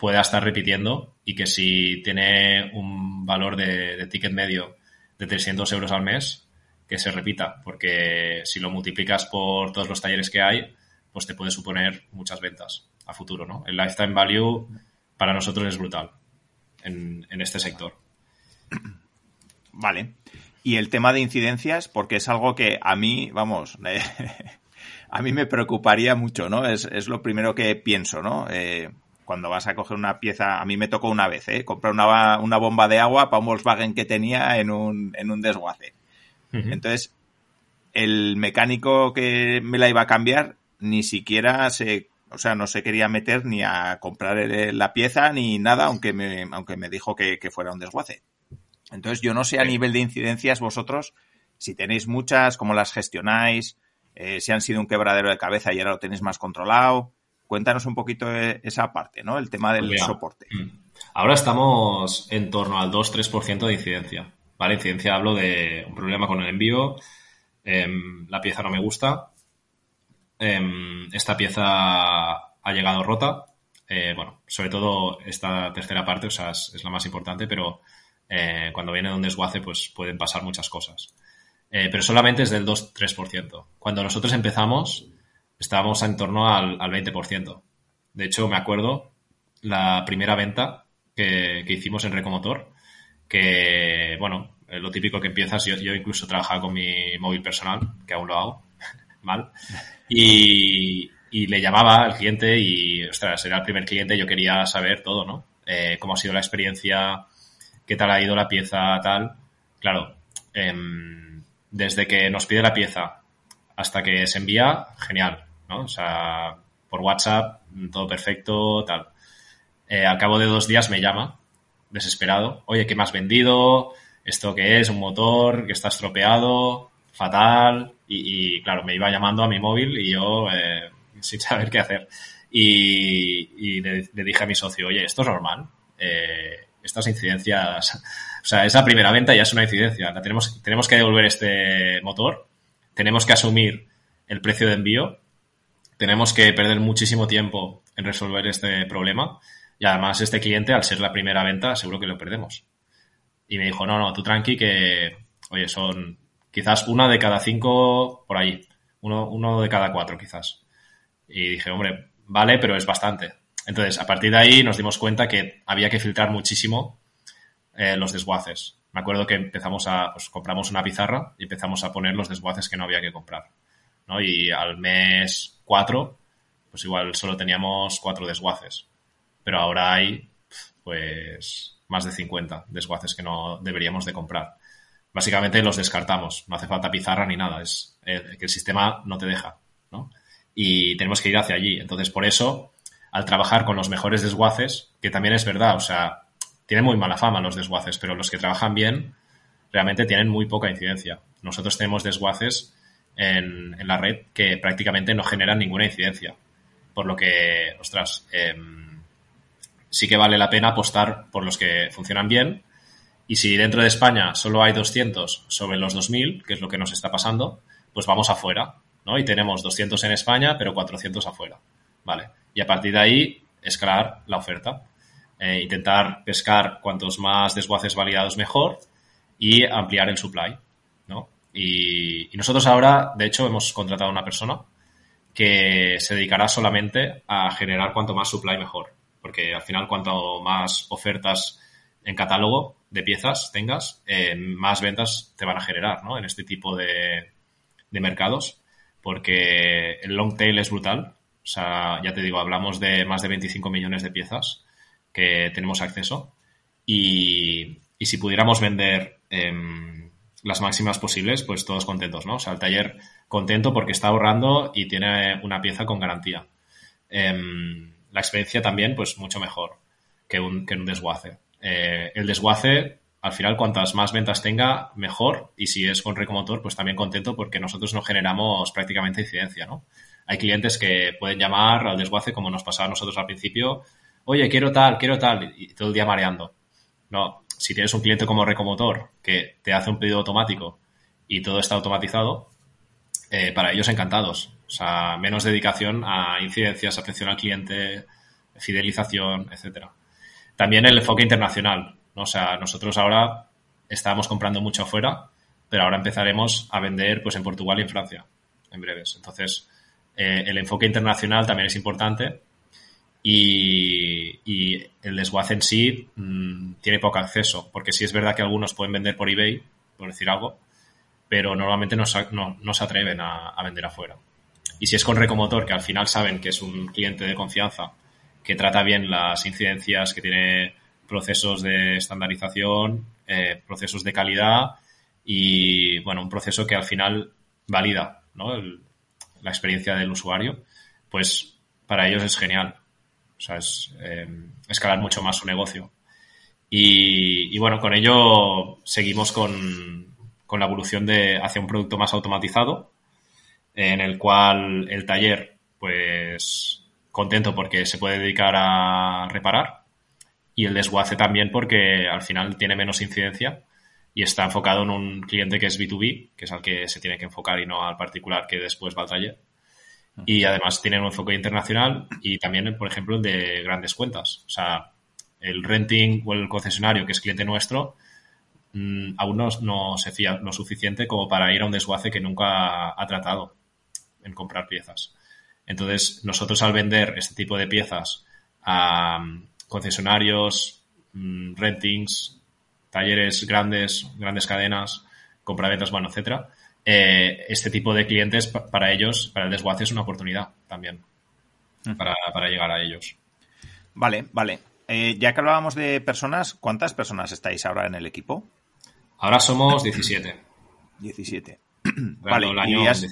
pueda estar repitiendo y que si tiene un valor de, ticket medio de 300 euros al mes, que se repita, porque si lo multiplicas por todos los talleres que hay, pues te puede suponer muchas ventas a futuro, ¿no? El lifetime value para nosotros es brutal en, este sector. Vale. Y el tema de incidencias, porque es algo que a mí, vamos, a mí me preocuparía mucho, ¿no? Es, es lo primero que pienso, ¿no? Eh, cuando vas a coger una pieza, a mí me tocó una vez, ¿eh? Comprar una, una bomba de agua para un Volkswagen que tenía en un, en un desguace. Entonces, el mecánico que me la iba a cambiar ni siquiera se, o sea, no se quería meter ni a comprar la pieza ni nada, aunque me, aunque me dijo que, que fuera un desguace. Entonces, yo no sé a nivel de incidencias vosotros si tenéis muchas, cómo las gestionáis, eh, si han sido un quebradero de cabeza y ahora lo tenéis más controlado. Cuéntanos un poquito esa parte, ¿no? El tema del soporte. Mm. Ahora estamos en torno al 2-3% de incidencia. ¿Vale? Incidencia hablo de un problema con el envío, em, la pieza no me gusta, em, esta pieza ha llegado rota. Eh, bueno, sobre todo esta tercera parte, o sea, es, la más importante, pero eh, cuando viene de un desguace, pues pueden pasar muchas cosas. Eh, pero solamente es del 2-3%. Cuando nosotros empezamos, estábamos en torno al, 20%. De hecho, me acuerdo la primera venta que, hicimos en Recomotor, que, bueno, lo típico que empiezas, yo, incluso trabajaba con mi móvil personal, que aún lo hago, mal, y, le llamaba al cliente y, ostras, era el primer cliente, yo quería saber todo, ¿no? Eh, cómo ha sido la experiencia, qué tal ha ido la pieza, tal. Claro, eh, desde que nos pide la pieza hasta que se envía, genial, ¿no? O sea, por WhatsApp, todo perfecto, tal. Eh, al cabo de dos días me llama, desesperado, oye, ¿qué me has vendido? ¿Esto qué es? ¿Un motor que está estropeado? Fatal. Y, claro, me iba llamando a mi móvil y yo eh, sin saber qué hacer. Y, le, dije a mi socio, oye, esto es normal. Eh, estas incidencias o sea, esa primera venta ya es una incidencia. La tenemos, tenemos que devolver este motor, tenemos que asumir el precio de envío, tenemos que perder muchísimo tiempo en resolver este problema y además este cliente, al ser la primera venta, seguro que lo perdemos. Y me dijo, no, no, tú tranqui que, oye, son quizás una de cada cinco por ahí, uno, uno de cada cuatro quizás. Y dije, hombre, vale, pero es bastante. Entonces, a partir de ahí nos dimos cuenta que había que filtrar muchísimo eh, los desguaces. Me acuerdo que empezamos a, pues compramos una pizarra y empezamos a poner los desguaces que no había que comprar. ¿No? Y al mes 4, pues igual solo teníamos cuatro desguaces. Pero ahora hay, pues, más de 50 desguaces que no deberíamos de comprar. Básicamente los descartamos. No hace falta pizarra ni nada. Es eh, que el sistema no te deja, ¿no? Y tenemos que ir hacia allí. Entonces, por eso, al trabajar con los mejores desguaces, que también es verdad, o sea, tienen muy mala fama los desguaces, pero los que trabajan bien realmente tienen muy poca incidencia. Nosotros tenemos desguaces en, la red que prácticamente no generan ninguna incidencia. Por lo que, ostras, em, sí que vale la pena apostar por los que funcionan bien. Y si dentro de España solo hay 200 sobre los 2.000, que es lo que nos está pasando, pues vamos afuera, ¿no? Y tenemos 200 en España, pero 400 afuera, ¿vale? Y a partir de ahí, escalar la oferta. Eh, intentar pescar cuantos más desguaces validados mejor y ampliar el supply, Y, nosotros ahora, de hecho, hemos contratado a una persona que se dedicará solamente a generar cuanto más supply mejor, porque al final cuanto más ofertas en catálogo de piezas tengas, eh, más ventas te van a generar, ¿no? En este tipo de, de mercados, porque el long tail es brutal. O sea, ya te digo, hablamos de más de 25 millones de piezas que tenemos acceso. Y, si pudiéramos vender em, las máximas posibles, pues todos contentos, ¿no? O sea, el taller contento porque está ahorrando y tiene una pieza con garantía. Em, la experiencia también, pues mucho mejor que un, que un desguace. Eh, el desguace, al final, cuantas más ventas tenga, mejor. Y si es con recomotor, pues también contento porque nosotros no generamos prácticamente incidencia, ¿no? Hay clientes que pueden llamar al desguace, como nos pasaba a nosotros al principio, oye, quiero tal, quiero tal, y todo el día mareando. No, si tienes un cliente como Recomotor que te hace un pedido automático y todo está automatizado, eh, para ellos encantados. O sea, menos dedicación a incidencias, atención al cliente, fidelización, etcétera. También el enfoque internacional. O sea, nosotros ahora estábamos comprando mucho afuera, pero ahora empezaremos a vender pues en Portugal y en Francia en breves. Entonces, eh, el enfoque internacional también es importante y, el desguace en sí mm, tiene poco acceso, porque sí es verdad que algunos pueden vender por eBay, por decir algo, pero normalmente no, se atreven a, vender afuera. Y si es con Recomotor, que al final saben que es un cliente de confianza, que trata bien las incidencias, que tiene procesos de estandarización, eh, procesos de calidad y, bueno, un proceso que al final valida la experiencia del usuario, pues para ellos es genial. O sea, es eh, escalar mucho más su negocio. Y, bueno, con ello seguimos con, la evolución de hacia un producto más automatizado, en el cual el taller, pues contento porque se puede dedicar a reparar y el desguace también porque al final tiene menos incidencia y está enfocado en un cliente que es B2B, que es al que se tiene que enfocar y no al particular que después va al taller. Y además tienen un enfoque internacional y también, por ejemplo, de grandes cuentas. O sea, el renting o el concesionario, que es cliente nuestro, mm, aún no, se fía lo suficiente como para ir a un desguace que nunca ha, tratado en comprar piezas. Entonces, nosotros al vender este tipo de piezas a mm, concesionarios, mm, rentings, talleres grandes, grandes cadenas, compraventas, bueno, etcétera, eh, este tipo de clientes para ellos, para el desguace es una oportunidad también mm. para, llegar a ellos. Vale, vale. Eh, ya que hablábamos de personas, ¿cuántas personas estáis ahora en el equipo? Ahora somos 17. 17. vale, y, has,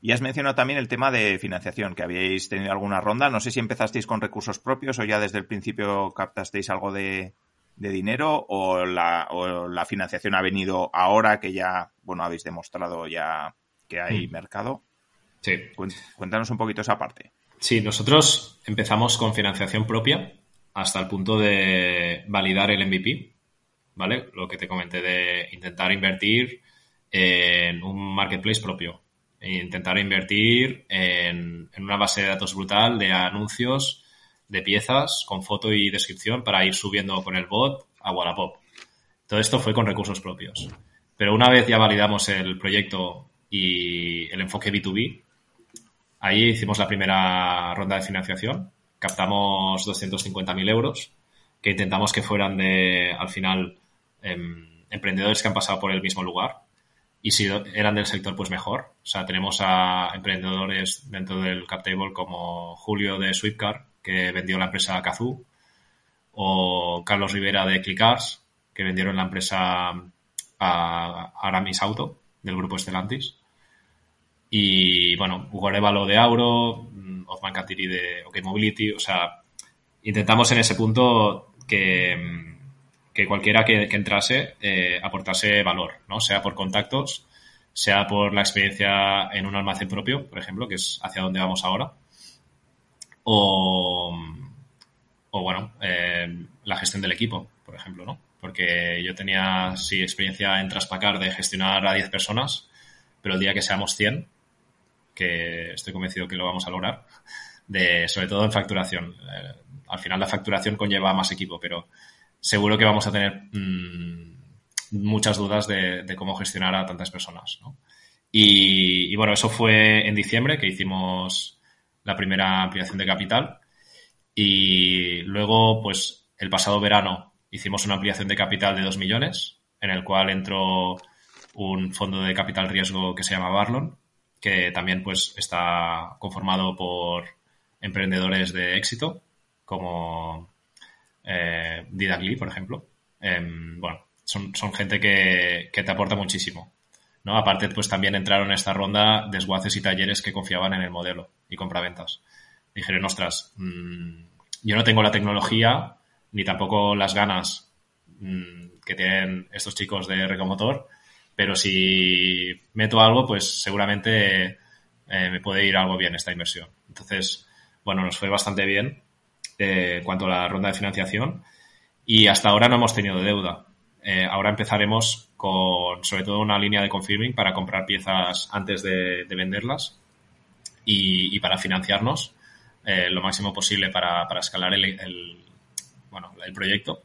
y has mencionado también el tema de financiación, que habíais tenido alguna ronda. No sé si empezasteis con recursos propios o ya desde el principio captasteis algo de, de dinero o la, o la, financiación ha venido ahora que ya, bueno, habéis demostrado ya que hay hmm. mercado? Sí. Cuéntanos un poquito esa parte. Sí, nosotros empezamos con financiación propia hasta el punto de validar el MVP, ¿vale? Lo que te comenté de intentar invertir en un marketplace propio, e intentar invertir en, en una base de datos brutal de anuncios de piezas con foto y descripción para ir subiendo con el bot a Wallapop. Todo esto fue con recursos propios. Pero una vez ya validamos el proyecto y el enfoque B2B, ahí hicimos la primera ronda de financiación, captamos 250.000 euros que intentamos que fueran de, al final, em, emprendedores que han pasado por el mismo lugar. Y si eran del sector, pues mejor. O sea, tenemos a emprendedores dentro del cap table como Julio de Sweetcar, que vendió la empresa Kazoo, o Carlos Rivera de Clickars, que vendieron la empresa a Aramis Auto, del grupo Estelantis. Y bueno, Hugo Arevalo de Auro, mm, Osman Katiri de OK Mobility, o sea, intentamos en ese punto que, mm, que cualquiera que, entrase eh, aportase valor, ¿no? Sea por contactos, sea por la experiencia en un almacén propio, por ejemplo, que es hacia donde vamos ahora, o, o bueno, eh, la gestión del equipo, por ejemplo, ¿no? Porque yo tenía, sí, experiencia en Traspacar de gestionar a 10 personas, pero el día que seamos 100, que estoy convencido que lo vamos a lograr, de, sobre todo en facturación. Eh, al final la facturación conlleva más equipo, pero seguro que vamos a tener mmm, muchas dudas de, cómo gestionar a tantas personas. ¿no? Y, bueno, eso fue en diciembre que hicimos la primera ampliación de capital y luego, pues el pasado verano hicimos una ampliación de capital de 2 millones, en el cual entró un fondo de capital riesgo que se llama Barlon, que también pues está conformado por emprendedores de éxito, como eh, Didagli, por ejemplo. Eh, bueno, son, son gente que, que, te aporta muchísimo. ¿no? Aparte, pues también entraron en esta ronda desguaces y talleres que confiaban en el modelo y compraventas. Dijeron, ostras, mmm, yo no tengo la tecnología ni tampoco las ganas mmm, que tienen estos chicos de Recomotor, pero si meto algo, pues seguramente eh, me puede ir algo bien esta inversión. Entonces, bueno, nos fue bastante bien eh, en cuanto a la ronda de financiación y hasta ahora no hemos tenido deuda. Eh, ahora empezaremos con sobre todo una línea de confirming para comprar piezas antes de venderlas y, y, para financiarnos eh, lo máximo posible para, para escalar el, el, bueno, el proyecto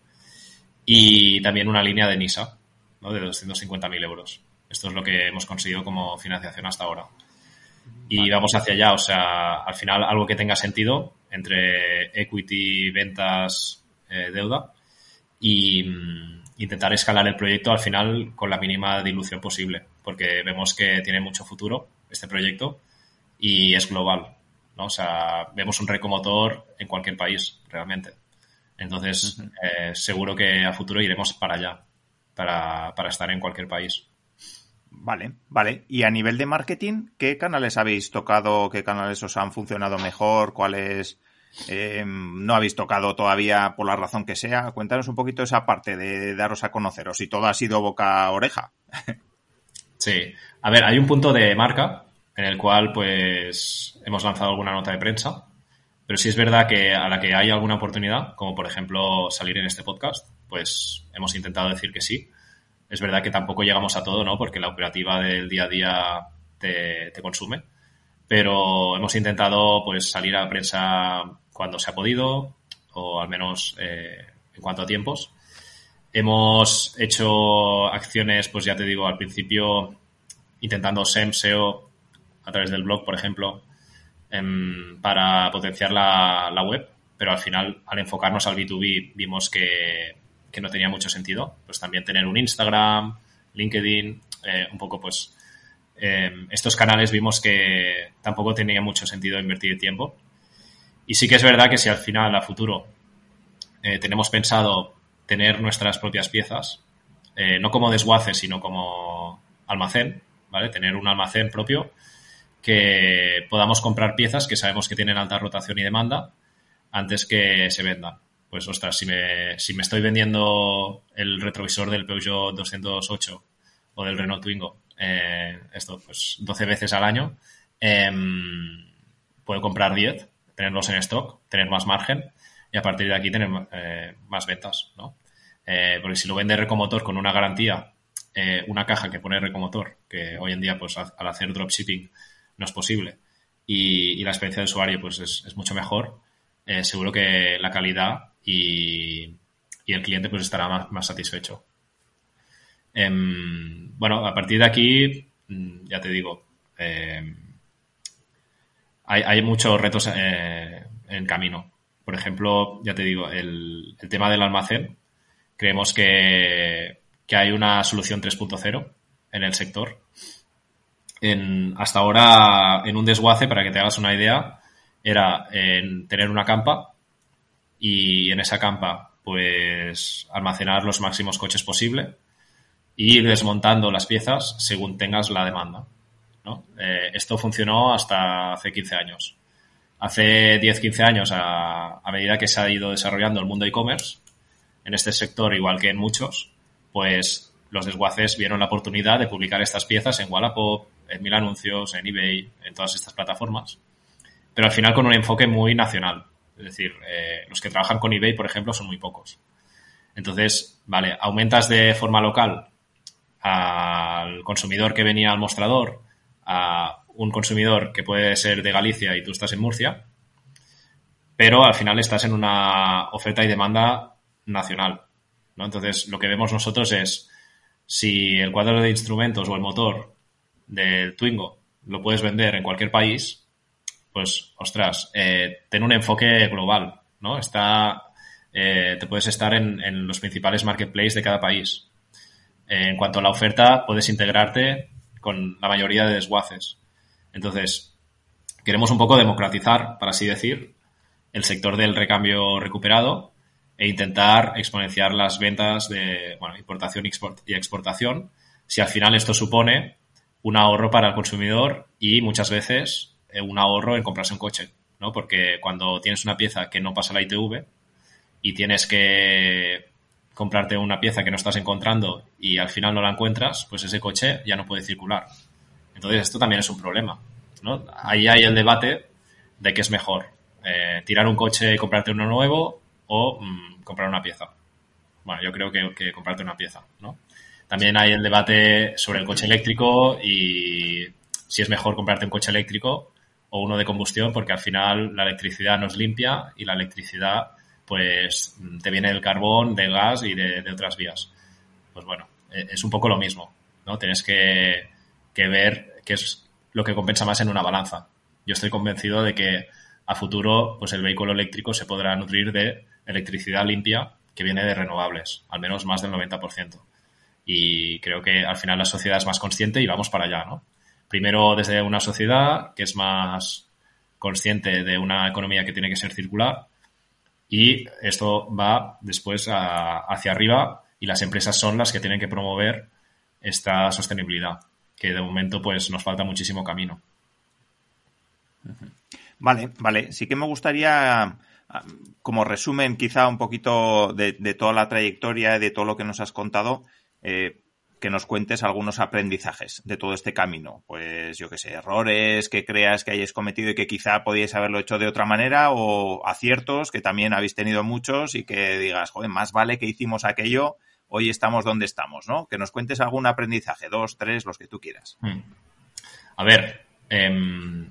y también una línea de NISA ¿no? de 250.000 euros. Esto es lo que hemos conseguido como financiación hasta ahora. Y vale. vamos hacia allá, o sea, al final algo que tenga sentido entre equity, ventas, eh, deuda y mm, intentar escalar el proyecto al final con la mínima dilución posible, porque vemos que tiene mucho futuro este proyecto y es global, ¿no? O sea, vemos un recomotor en cualquier país, realmente. Entonces, uh -huh. eh, seguro que a futuro iremos para allá para, para estar en cualquier país. Vale, vale. Y a nivel de marketing, ¿qué canales habéis tocado? ¿Qué canales os han funcionado mejor? ¿Cuáles eh, no habéis tocado todavía por la razón que sea? Cuéntanos un poquito esa parte de daros a conoceros. Si todo ha sido boca a oreja. Sí. A ver, hay un punto de marca en el cual pues hemos lanzado alguna nota de prensa, pero sí es verdad que a la que hay alguna oportunidad, como por ejemplo salir en este podcast, pues hemos intentado decir que sí. Es verdad que tampoco llegamos a todo, ¿no? Porque la operativa del día a día te, te consume. Pero hemos intentado, pues, salir a la prensa cuando se ha podido, o al menos eh, en cuanto a tiempos. Hemos hecho acciones, pues ya te digo, al principio intentando SEM, SEO, a través del blog, por ejemplo, em, para potenciar la, web, pero al final, al enfocarnos al B2B, vimos que no tenía mucho sentido. Pues también tener un Instagram, LinkedIn, eh, un poco pues eh, estos canales vimos que tampoco tenía mucho sentido invertir tiempo. Y sí que es verdad que si al final, a futuro, eh, tenemos pensado tener nuestras propias piezas, eh, no como desguace, sino como almacén, ¿vale? Tener un almacén propio que podamos comprar piezas que sabemos que tienen alta rotación y demanda antes que se vendan pues ostras, si me, si me estoy vendiendo el retrovisor del Peugeot 208 o del Renault Twingo, eh, esto, pues 12 veces al año, eh, puedo comprar 10, tenerlos en stock, tener más margen y a partir de aquí tener eh, más ventas, ¿no? Eh, porque si lo vende Recomotor con una garantía, una caja que pone Recomotor, que hoy en día, pues al hacer dropshipping no es posible, y, la experiencia de usuario, pues es, mucho mejor, eh, seguro que la calidad y, el cliente pues estará más, más satisfecho. Eh, bueno, a partir de aquí, mm, ya te digo, eh, hay, muchos retos eh, en camino. por ejemplo, ya te digo, el, tema del almacén, creemos que, hay una solución 3.0 en el sector. En, hasta ahora, en un desguace, para que te hagas una idea, era en tener una campa y en esa campa, pues, almacenar los máximos coches posible y ir desmontando las piezas según tengas la demanda. Eh, esto funcionó hasta hace 15 años. Hace 10-15 años, a, medida que se ha ido desarrollando el mundo e-commerce, en este sector, igual que en muchos, pues los desguaces vieron la oportunidad de publicar estas piezas en Wallapop, en Mil Anuncios, en eBay, en todas estas plataformas, pero al final con un enfoque muy nacional. Es decir, eh, los que trabajan con eBay, por ejemplo, son muy pocos. Entonces, vale, aumentas de forma local al consumidor que venía al mostrador, a un consumidor que puede ser de Galicia y tú estás en Murcia, pero al final estás en una oferta y demanda nacional. ¿no? Entonces, lo que vemos nosotros es si el cuadro de instrumentos o el motor del Twingo lo puedes vender en cualquier país, pues, ostras, eh, ten un enfoque global, ¿no? Está, eh, te puedes estar en, en, los principales marketplaces de cada país. en cuanto a la oferta, puedes integrarte con la mayoría de desguaces. Entonces, queremos un poco democratizar, para así decir, el sector del recambio recuperado e intentar exponenciar las ventas de bueno, importación y exportación, si al final esto supone un ahorro para el consumidor y muchas veces eh, un ahorro en comprarse un coche, ¿no? Porque cuando tienes una pieza que no pasa la ITV y tienes que comprarte una pieza que no estás encontrando y al final no la encuentras, pues ese coche ya no puede circular. Entonces esto también es un problema. ¿no? Ahí hay el debate de qué es mejor, eh, tirar un coche y comprarte uno nuevo o mm, comprar una pieza. Bueno, yo creo que, que, comprarte una pieza, ¿no? También hay el debate sobre el coche eléctrico y si es mejor comprarte un coche eléctrico o uno de combustión, porque al final la electricidad no es limpia y la electricidad pues te viene el carbón, del gas y de, otras vías. Pues bueno, e, es un poco lo mismo, ¿no? Tienes que, ver qué es lo que compensa más en una balanza. Yo estoy convencido de que a futuro, pues el vehículo eléctrico se podrá nutrir de electricidad limpia que viene de renovables, al menos más del 90%. Y creo que al final la sociedad es más consciente y vamos para allá, ¿no? Primero desde una sociedad que es más consciente de una economía que tiene que ser circular y esto va después hacia arriba y las empresas son las que tienen que promover esta sostenibilidad, que de momento pues nos falta muchísimo camino. Vale, vale. Sí que me gustaría, como resumen quizá un poquito de, toda la trayectoria, de todo lo que nos has contado, eh, que nos cuentes algunos aprendizajes de todo este camino. Pues yo qué sé, errores que creas que hayáis cometido y que quizá podíais haberlo hecho de otra manera o aciertos que también habéis tenido muchos y que digas, joder, más vale que hicimos aquello, hoy estamos donde estamos, ¿no? Que nos cuentes algún aprendizaje, dos, tres, los que tú quieras. Hmm. A ver, em,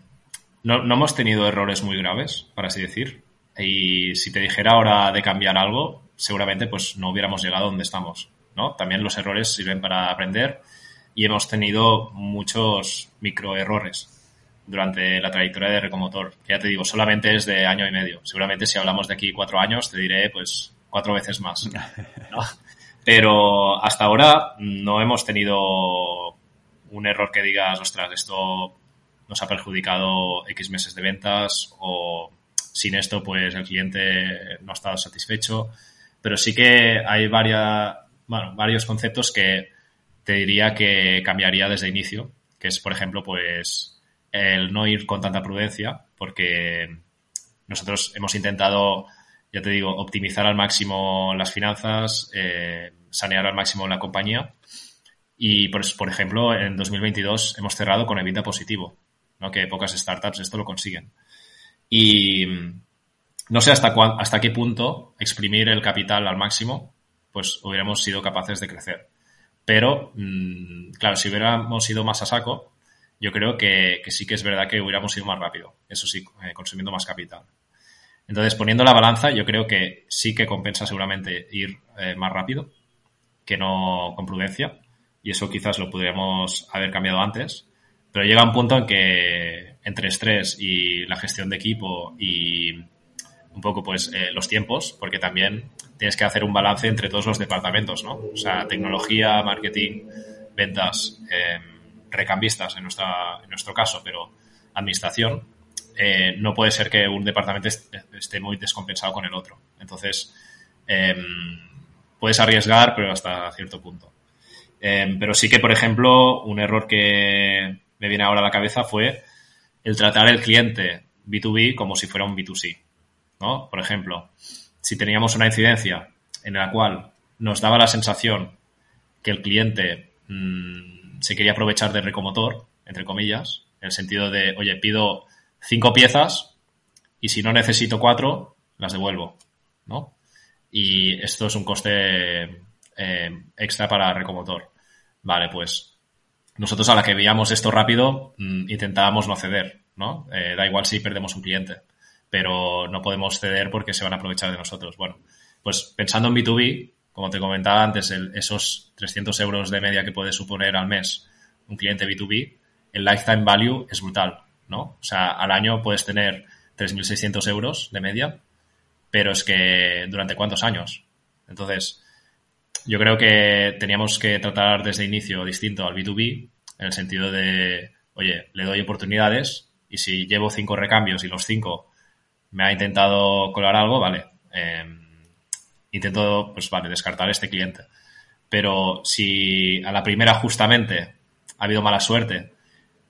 no, no hemos tenido errores muy graves, para así decir. Y si te dijera ahora de cambiar algo, seguramente pues no hubiéramos llegado donde estamos también los errores sirven para aprender y hemos tenido muchos microerrores durante la trayectoria de Recomotor. ya te digo, solamente es de año y medio. Seguramente si hablamos de aquí cuatro años, te diré pues cuatro veces más. Pero hasta ahora no hemos tenido un error que digas, ostras, esto nos ha perjudicado X meses de ventas o sin esto pues el cliente no ha estado satisfecho. Pero sí que hay varias, bueno, varios conceptos que te diría que cambiaría desde el inicio, que es, por ejemplo, pues el no ir con tanta prudencia, porque nosotros hemos intentado, ya te digo, optimizar al máximo las finanzas, eh, sanear al máximo la compañía. Y, por, por ejemplo, en 2022 hemos cerrado con EBITDA positivo, ¿no? que pocas startups esto lo consiguen. Y no sé hasta, hasta qué punto exprimir el capital al máximo pues hubiéramos sido capaces de crecer. Pero, mm, claro, si hubiéramos ido más a saco, yo creo que, sí que es verdad que hubiéramos ido más rápido, eso sí, eh, consumiendo más capital. Entonces, poniendo la balanza, yo creo que sí que compensa seguramente ir eh, más rápido que no con prudencia. Y eso quizás lo podríamos haber cambiado antes. Pero llega un punto en que entre estrés y la gestión de equipo y un poco pues eh, los tiempos, porque también tienes que hacer un balance entre todos los departamentos, ¿no? O sea, tecnología, marketing, ventas, em, recambistas en, nuestra, nuestro caso, pero administración, eh, no puede ser que un departamento esté muy descompensado con el otro. Entonces, em, puedes arriesgar, pero hasta cierto punto. Em, pero sí que, por ejemplo, un error que me viene ahora a la cabeza fue el tratar el cliente B2B como si fuera un B2C. ¿no? Por ejemplo, si teníamos una incidencia en la cual nos daba la sensación que el cliente mm, se quería aprovechar de recomotor, entre comillas, en el sentido de, oye, pido cinco piezas y si no necesito cuatro, las devuelvo, ¿no? Y esto es un coste eh, extra para recomotor. Vale, pues nosotros a la que veíamos esto rápido mm, intentábamos no ceder, ¿no? Eh, da igual si perdemos un cliente, pero no podemos ceder porque se van a aprovechar de nosotros. Bueno, pues pensando en B2B, como te comentaba antes, esos 300 euros de media que puede suponer al mes un cliente B2B, el lifetime value es brutal, ¿no? O sea, al año puedes tener 3.600 euros de media, pero es que durante cuántos años. Entonces, yo creo que teníamos que tratar desde inicio distinto al B2B, en el sentido de, oye, le doy oportunidades y si llevo cinco recambios y los cinco me ha intentado colar algo, vale, em, intento, pues vale, descartar este cliente. Pero si a la primera justamente ha habido mala suerte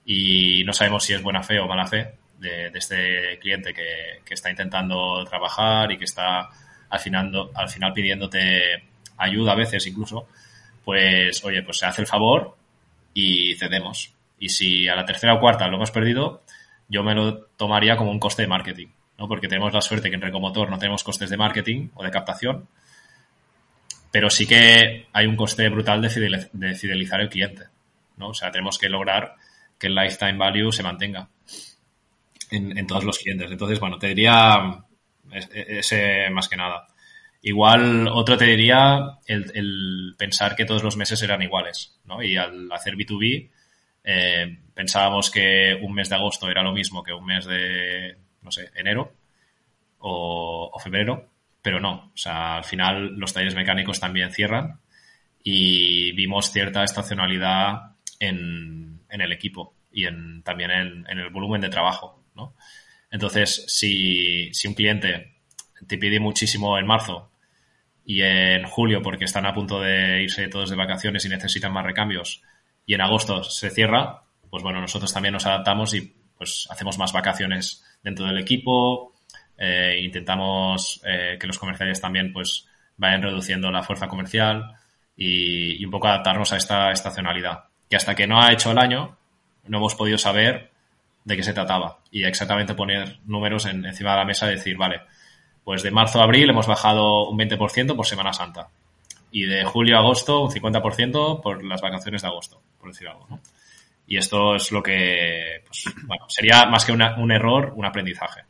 y no sabemos si es buena fe o mala fe de, este cliente que, que, está intentando trabajar y que está al final, al final pidiéndote ayuda a veces incluso, pues oye, pues se hace el favor y cedemos. Y si a la tercera o cuarta lo hemos perdido, yo me lo tomaría como un coste de marketing, ¿no? Porque tenemos la suerte que en Recomotor no tenemos costes de marketing o de captación, pero sí que hay un coste brutal de, fidelizar el cliente, ¿no? O sea, tenemos que lograr que el lifetime value se mantenga en, en todos los clientes. Entonces, bueno, te diría ese más que nada. Igual otro te diría el, pensar que todos los meses eran iguales, ¿no? Y al hacer B2B eh, pensábamos que un mes de agosto era lo mismo que un mes de, no sé, enero o, febrero, pero no. O sea, al final los talleres mecánicos también cierran y vimos cierta estacionalidad en, el equipo y en, también en, en, el volumen de trabajo, ¿no? Entonces, si, si un cliente te pide muchísimo en marzo y en julio porque están a punto de irse todos de vacaciones y necesitan más recambios y en agosto se cierra, pues bueno, nosotros también nos adaptamos y pues hacemos más vacaciones dentro del equipo, eh, intentamos eh, que los comerciales también pues vayan reduciendo la fuerza comercial y, un poco adaptarnos a esta estacionalidad, que hasta que no ha hecho el año no hemos podido saber de qué se trataba y exactamente poner números encima de la mesa y decir, vale, pues de marzo a abril hemos bajado un 20% por Semana Santa. Y de julio a agosto un 50% por las vacaciones de agosto, por decir algo, ¿no? Y esto es lo que, pues, bueno, sería más que un error, un aprendizaje.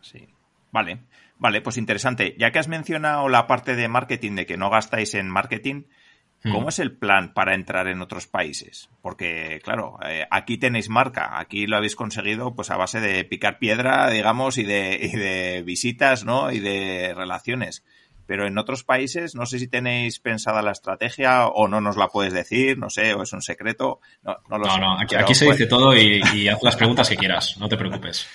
Sí. Vale. Vale, pues interesante. Ya que has mencionado la parte de marketing, de que no gastáis en marketing, ¿Cómo es el plan para entrar en otros países? Porque, claro, eh, aquí tenéis marca, aquí lo habéis conseguido pues a base de picar piedra, digamos, y de, y de visitas, ¿no? Y de relaciones. Pero en otros países, no sé si tenéis pensada la estrategia o no nos la puedes decir, no sé, o es un secreto. No, no, lo no, no aquí, se dice todo y, haz las preguntas que quieras, no te preocupes.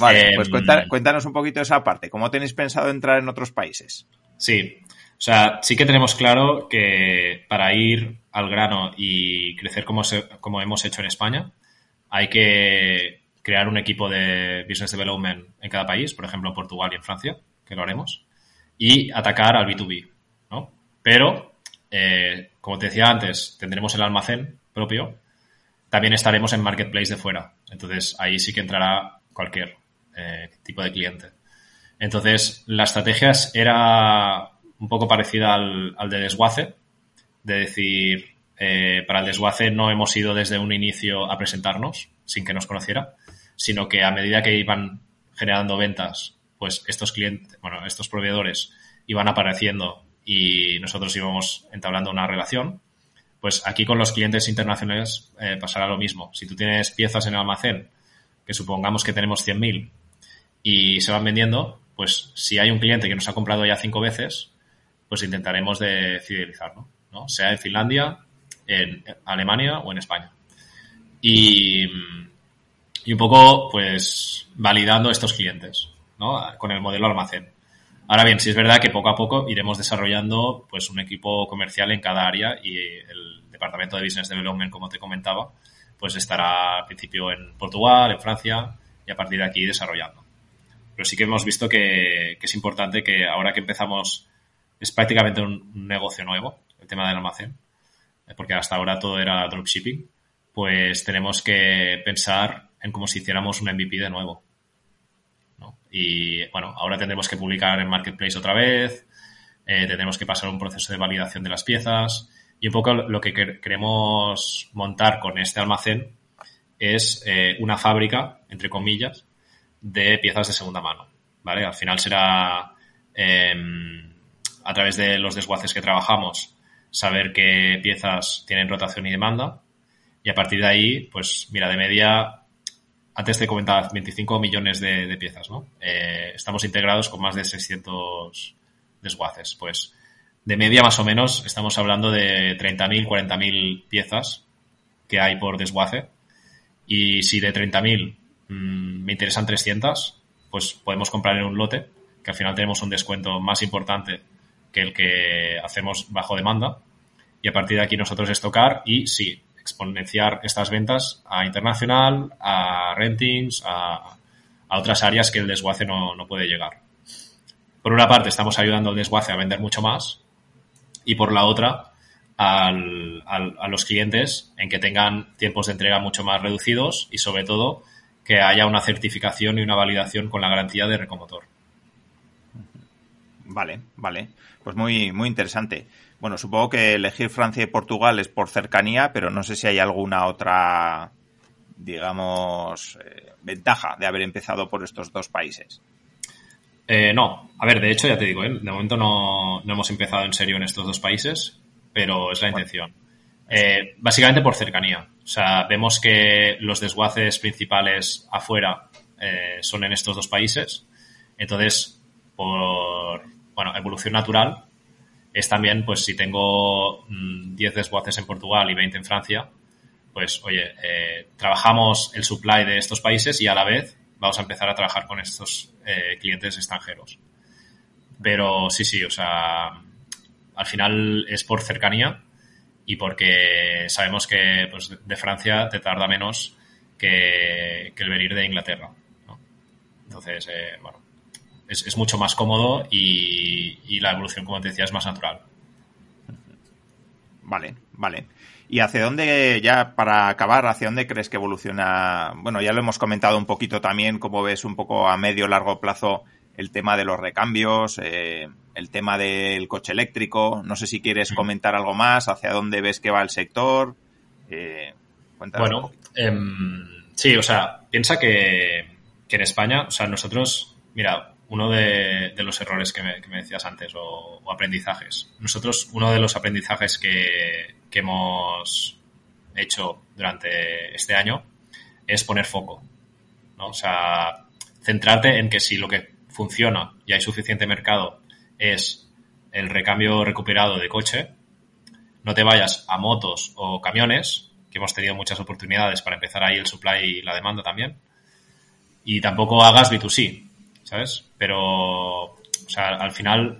Vale, pues em, cuéntanos un poquito esa parte. ¿Cómo tenéis pensado entrar en otros países? Sí, o sea, sí que tenemos claro que para ir al grano y crecer como, como hemos hecho en España, hay que crear un equipo de business development en cada país, por ejemplo en Portugal y en Francia, que lo haremos, y atacar al B2B, ¿no? Pero, eh, como te decía antes, tendremos el almacén propio, también estaremos en marketplace de fuera. Entonces, ahí sí que entrará cualquier eh, tipo de cliente. Entonces, la estrategia era un poco parecida al, de desguace, de decir, eh, para el desguace no hemos ido desde un inicio a presentarnos sin que nos conociera, sino que a medida que iban generando ventas, pues estos clientes, bueno, estos proveedores iban apareciendo y nosotros íbamos entablando una relación, pues aquí con los clientes internacionales eh, pasará lo mismo. Si tú tienes piezas en el almacén, que supongamos que tenemos 100.000 y se van vendiendo, pues si hay un cliente que nos ha comprado ya cinco veces, pues intentaremos de ¿no? Sea en Finlandia, en Alemania o en España. Y, y un poco, pues, validando estos clientes, ¿no? Con el modelo almacén. Ahora bien, sí es verdad que poco a poco iremos desarrollando pues un equipo comercial en cada área y el departamento de Business Development, como te comentaba, pues estará al principio en Portugal, en Francia y a partir de aquí desarrollando. Pero sí que hemos visto que, es importante que ahora que empezamos es prácticamente un, negocio nuevo, el tema del almacén, porque hasta ahora todo era dropshipping, pues tenemos que pensar en como si hiciéramos un MVP de nuevo. Y bueno, ahora tendremos que publicar en Marketplace otra vez, eh, tendremos que pasar un proceso de validación de las piezas y un poco lo que queremos montar con este almacén es eh, una fábrica, entre comillas, de piezas de segunda mano. ¿vale? Al final será em, a través de los desguaces que trabajamos saber qué piezas tienen rotación y demanda y a partir de ahí, pues mira, de media antes te comentaba 25 millones de, piezas, ¿no? Eh, estamos integrados con más de 600 desguaces. Pues de media más o menos estamos hablando de 30.000, 40.000 piezas que hay por desguace. Y si de 30.000 mmm, me interesan 300, pues podemos comprar en un lote, que al final tenemos un descuento más importante que el que hacemos bajo demanda. Y a partir de aquí nosotros estocar y sí, exponenciar estas ventas a internacional, a rentings, a, otras áreas que el desguace no, puede llegar. Por una parte, estamos ayudando al desguace a vender mucho más y por la otra, a los clientes en que tengan tiempos de entrega mucho más reducidos y sobre todo que haya una certificación y una validación con la garantía de Recomotor. Vale, vale. Pues muy, muy interesante. Bueno, supongo que elegir Francia y Portugal es por cercanía, pero no sé si hay alguna otra, digamos, eh, ventaja de haber empezado por estos dos países. Eh, no, a ver, de hecho ya te digo, ¿eh? de momento no, hemos empezado en serio en estos dos países, pero es la intención. básicamente por cercanía. O sea, vemos que los desguaces principales afuera son en estos dos países. Entonces, por bueno, evolución natural, es también, pues si tengo 10 mm, desguaces en Portugal y 20 en Francia, pues oye, eh, trabajamos el supply de estos países y a la vez vamos a empezar a trabajar con estos eh, clientes extranjeros. Pero sí, sí, o sea, al final es por cercanía y porque sabemos que pues, de Francia te tarda menos que, el venir de Inglaterra. Entonces, eh, bueno, es, mucho más cómodo y, la evolución, como te decía, es más natural. Vale, vale. ¿Y hacia dónde, ya para acabar, hacia dónde crees que evoluciona? Bueno, ya lo hemos comentado un poquito también, cómo ves un poco a medio largo plazo el tema de los recambios, eh, el tema del coche eléctrico. No sé si quieres mm. comentar algo más, hacia dónde ves que va el sector. Eh, bueno, em, sí, o sea, piensa que, que en España, o sea, nosotros, mira, uno de, los errores que me, decías antes o, aprendizajes. Nosotros, uno de los aprendizajes que, hemos hecho durante este año es poner foco. ¿no? O sea, centrarte en que si lo que funciona y hay suficiente mercado es el recambio recuperado de coche, no te vayas a motos o camiones, que hemos tenido muchas oportunidades para empezar ahí el supply y la demanda también, y tampoco hagas B2C, ¿sabes? Pero, o sea, al final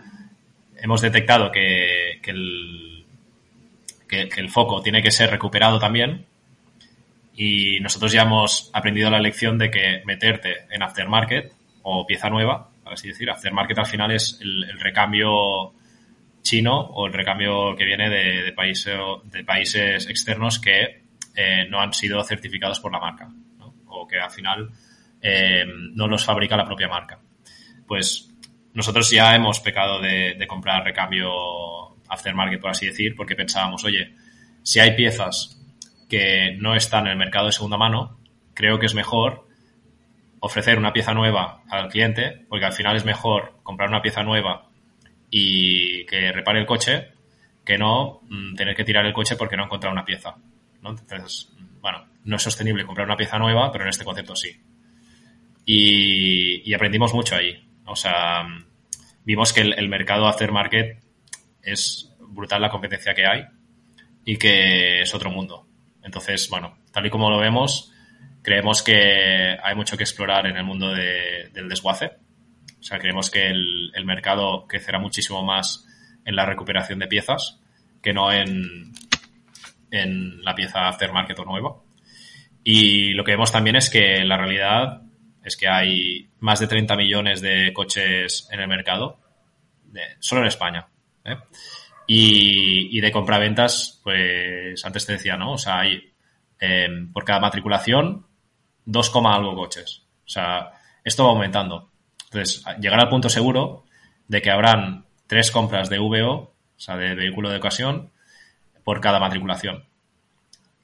hemos detectado que, el, que, el foco tiene que ser recuperado también y nosotros ya hemos aprendido la lección de que meterte en aftermarket o pieza nueva, así decir, aftermarket al final es el, recambio chino o el recambio que viene de, de, países, de países externos que eh, no han sido certificados por la marca o que al final eh, no los fabrica la propia marca. Pues nosotros ya hemos pecado de, comprar recambio aftermarket, por así decir, porque pensábamos, oye, si hay piezas que no están en el mercado de segunda mano, creo que es mejor ofrecer una pieza nueva al cliente, porque al final es mejor comprar una pieza nueva y que repare el coche que no mm, tener que tirar el coche porque no ha encontrado una pieza. Entonces, bueno, no es sostenible comprar una pieza nueva, pero en este concepto sí y, aprendimos mucho ahí. O sea, vimos que el, mercado aftermarket es brutal la competencia que hay y que es otro mundo. Entonces, bueno, tal y como lo vemos, creemos que hay mucho que explorar en el mundo del desguace. O sea, creemos que el, el, mercado crecerá muchísimo más en la recuperación de piezas que no en, en la pieza aftermarket o nueva. Y lo que vemos también es que la realidad es que hay más de 30 millones de coches en el mercado, solo en España. ¿eh? Y, de compraventas, pues antes te decía, ¿no? O sea, hay em, por cada matriculación 2, algo coches. O sea, esto va aumentando. Entonces, llegar al punto seguro de que habrán tres compras de VO, o sea, de vehículo de ocasión, por cada matriculación.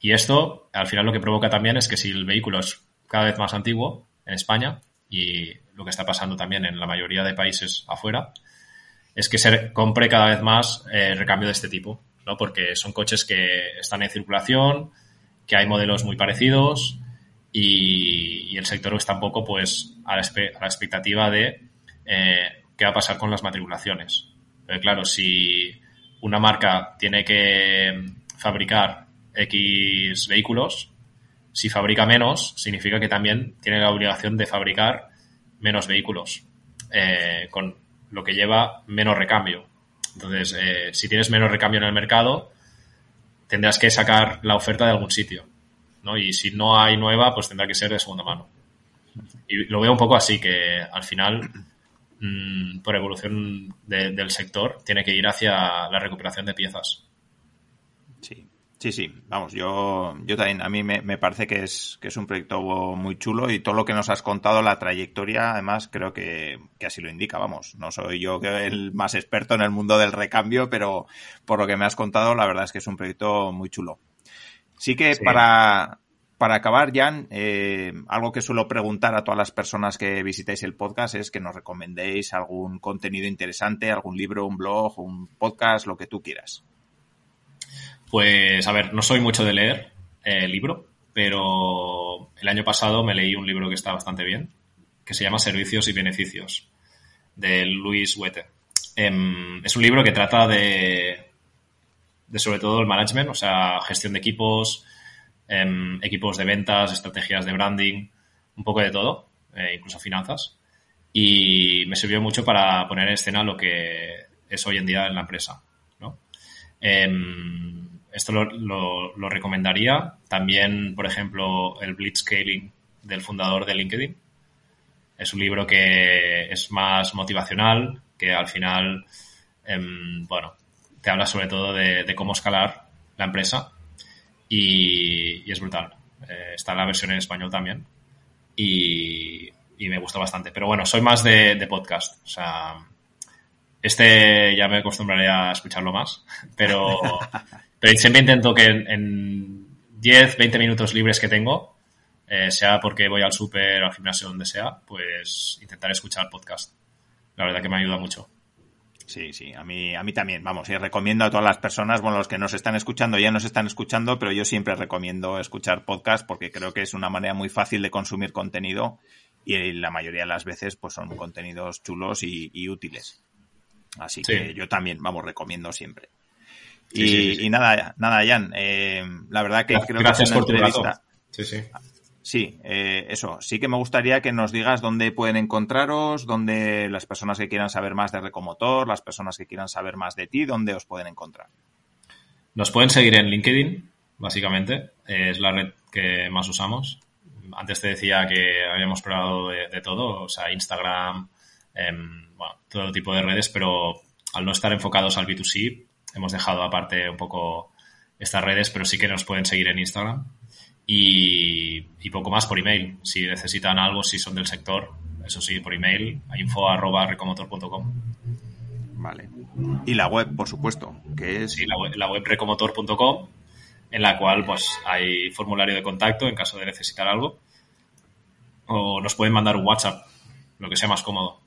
Y esto, al final, lo que provoca también es que si el vehículo es cada vez más antiguo en España, y lo que está pasando también en la mayoría de países afuera, es que se compre cada vez más eh, recambio de este tipo, ¿no? Porque son coches que están en circulación, que hay modelos muy parecidos y, el sector está un poco pues a la, expectativa de eh, qué va a pasar con las matriculaciones. Pero claro, si una marca tiene que fabricar X vehículos, si fabrica menos, significa que también tiene la obligación de fabricar menos vehículos, eh, con lo que lleva menos recambio. Entonces, eh, si tienes menos recambio en el mercado, tendrás que sacar la oferta de algún sitio. ¿no? Y si no hay nueva, pues tendrá que ser de segunda mano. Y lo veo un poco así, que al final, mm, por evolución del sector, tiene que ir hacia la recuperación de piezas. Sí, Sí, vamos, yo, yo también, a mí me, me, parece que es, que es un proyecto muy chulo y todo lo que nos has contado, la trayectoria, además, creo que, que así lo indica, vamos. No soy yo el más experto en el mundo del recambio, pero por lo que me has contado, la verdad es que es un proyecto muy chulo. Sí que para, para acabar, Jan, eh, algo que suelo preguntar a todas las personas que visitáis el podcast es que nos recomendéis algún contenido interesante, algún libro, un blog, un podcast, lo que tú quieras. Pues, a ver, no soy mucho de leer el libro, pero el año pasado me leí un libro que está bastante bien, que se llama Servicios y Beneficios, de Luis Huete. Em, es un libro que trata de, de sobre todo el management, o sea, gestión de equipos, em, equipos de ventas, estrategias de branding, un poco de todo, eh, incluso finanzas. Y me sirvió mucho para poner en escena lo que es hoy en día en la empresa. ¿no? Esto lo, recomendaría. También, por ejemplo, el Blitzscaling del fundador de LinkedIn. Es un libro que es más motivacional, que al final, em, bueno, te habla sobre todo de, cómo escalar la empresa y, es brutal. Eh, está la versión en español también y, me gusta bastante. Pero bueno, soy más de, de podcast. O sea, este ya me acostumbraré a escucharlo más, pero Pero siempre intento que en, 10, 20 minutos libres que tengo, eh, sea porque voy al súper, al gimnasio, donde sea, pues intentar escuchar podcast. La verdad que me ayuda mucho. Sí, sí, a mí, a mí también, vamos, y recomiendo a todas las personas, bueno, los que nos están escuchando ya nos están escuchando, pero yo siempre recomiendo escuchar podcast porque creo que es una manera muy fácil de consumir contenido y la mayoría de las veces pues son contenidos chulos y, útiles. Así que yo también, vamos, recomiendo siempre y, nada, nada, Jan. Eh, la verdad que creo que es una entrevista. Sí, sí. Sí, eh, eso. Sí que me gustaría que nos digas dónde pueden encontraros, dónde las personas que quieran saber más de Recomotor, las personas que quieran saber más de ti, dónde os pueden encontrar. Nos pueden seguir en LinkedIn, básicamente. Es la red que más usamos. Antes te decía que habíamos probado de, todo, o sea, Instagram, em, bueno, todo tipo de redes, pero al no estar enfocados al B2C, hemos dejado aparte un poco estas redes, pero sí que nos pueden seguir en Instagram y, poco más por email. Si necesitan algo, si son del sector, eso sí, por email, info arroba recomotor.com. Vale. Y la web, por supuesto, que es... Sí, la web, la web recomotor.com, en la cual pues hay formulario de contacto en caso de necesitar algo. O nos pueden mandar un WhatsApp, lo que sea más cómodo.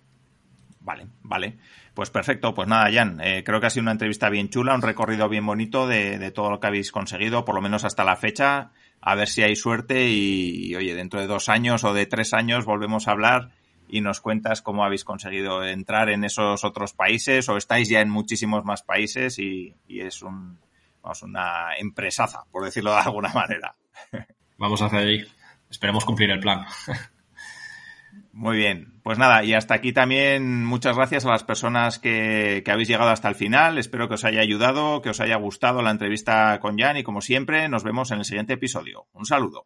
Vale, vale. Pues perfecto, pues nada, Jan, eh, creo que ha sido una entrevista bien chula, un recorrido bien bonito de, todo lo que habéis conseguido, por lo menos hasta la fecha. A ver si hay suerte y, oye, dentro de dos años o de tres años volvemos a hablar y nos cuentas cómo habéis conseguido entrar en esos otros países o estáis ya en muchísimos más países y, es un, una empresaza, por decirlo de alguna manera. Vamos a hacer ahí. Esperemos cumplir el plan. Muy bien, pues nada, y hasta aquí también muchas gracias a las personas que, habéis llegado hasta el final. Espero que os haya ayudado, que os haya gustado la entrevista con Jan y como siempre nos vemos en el siguiente episodio. Un saludo.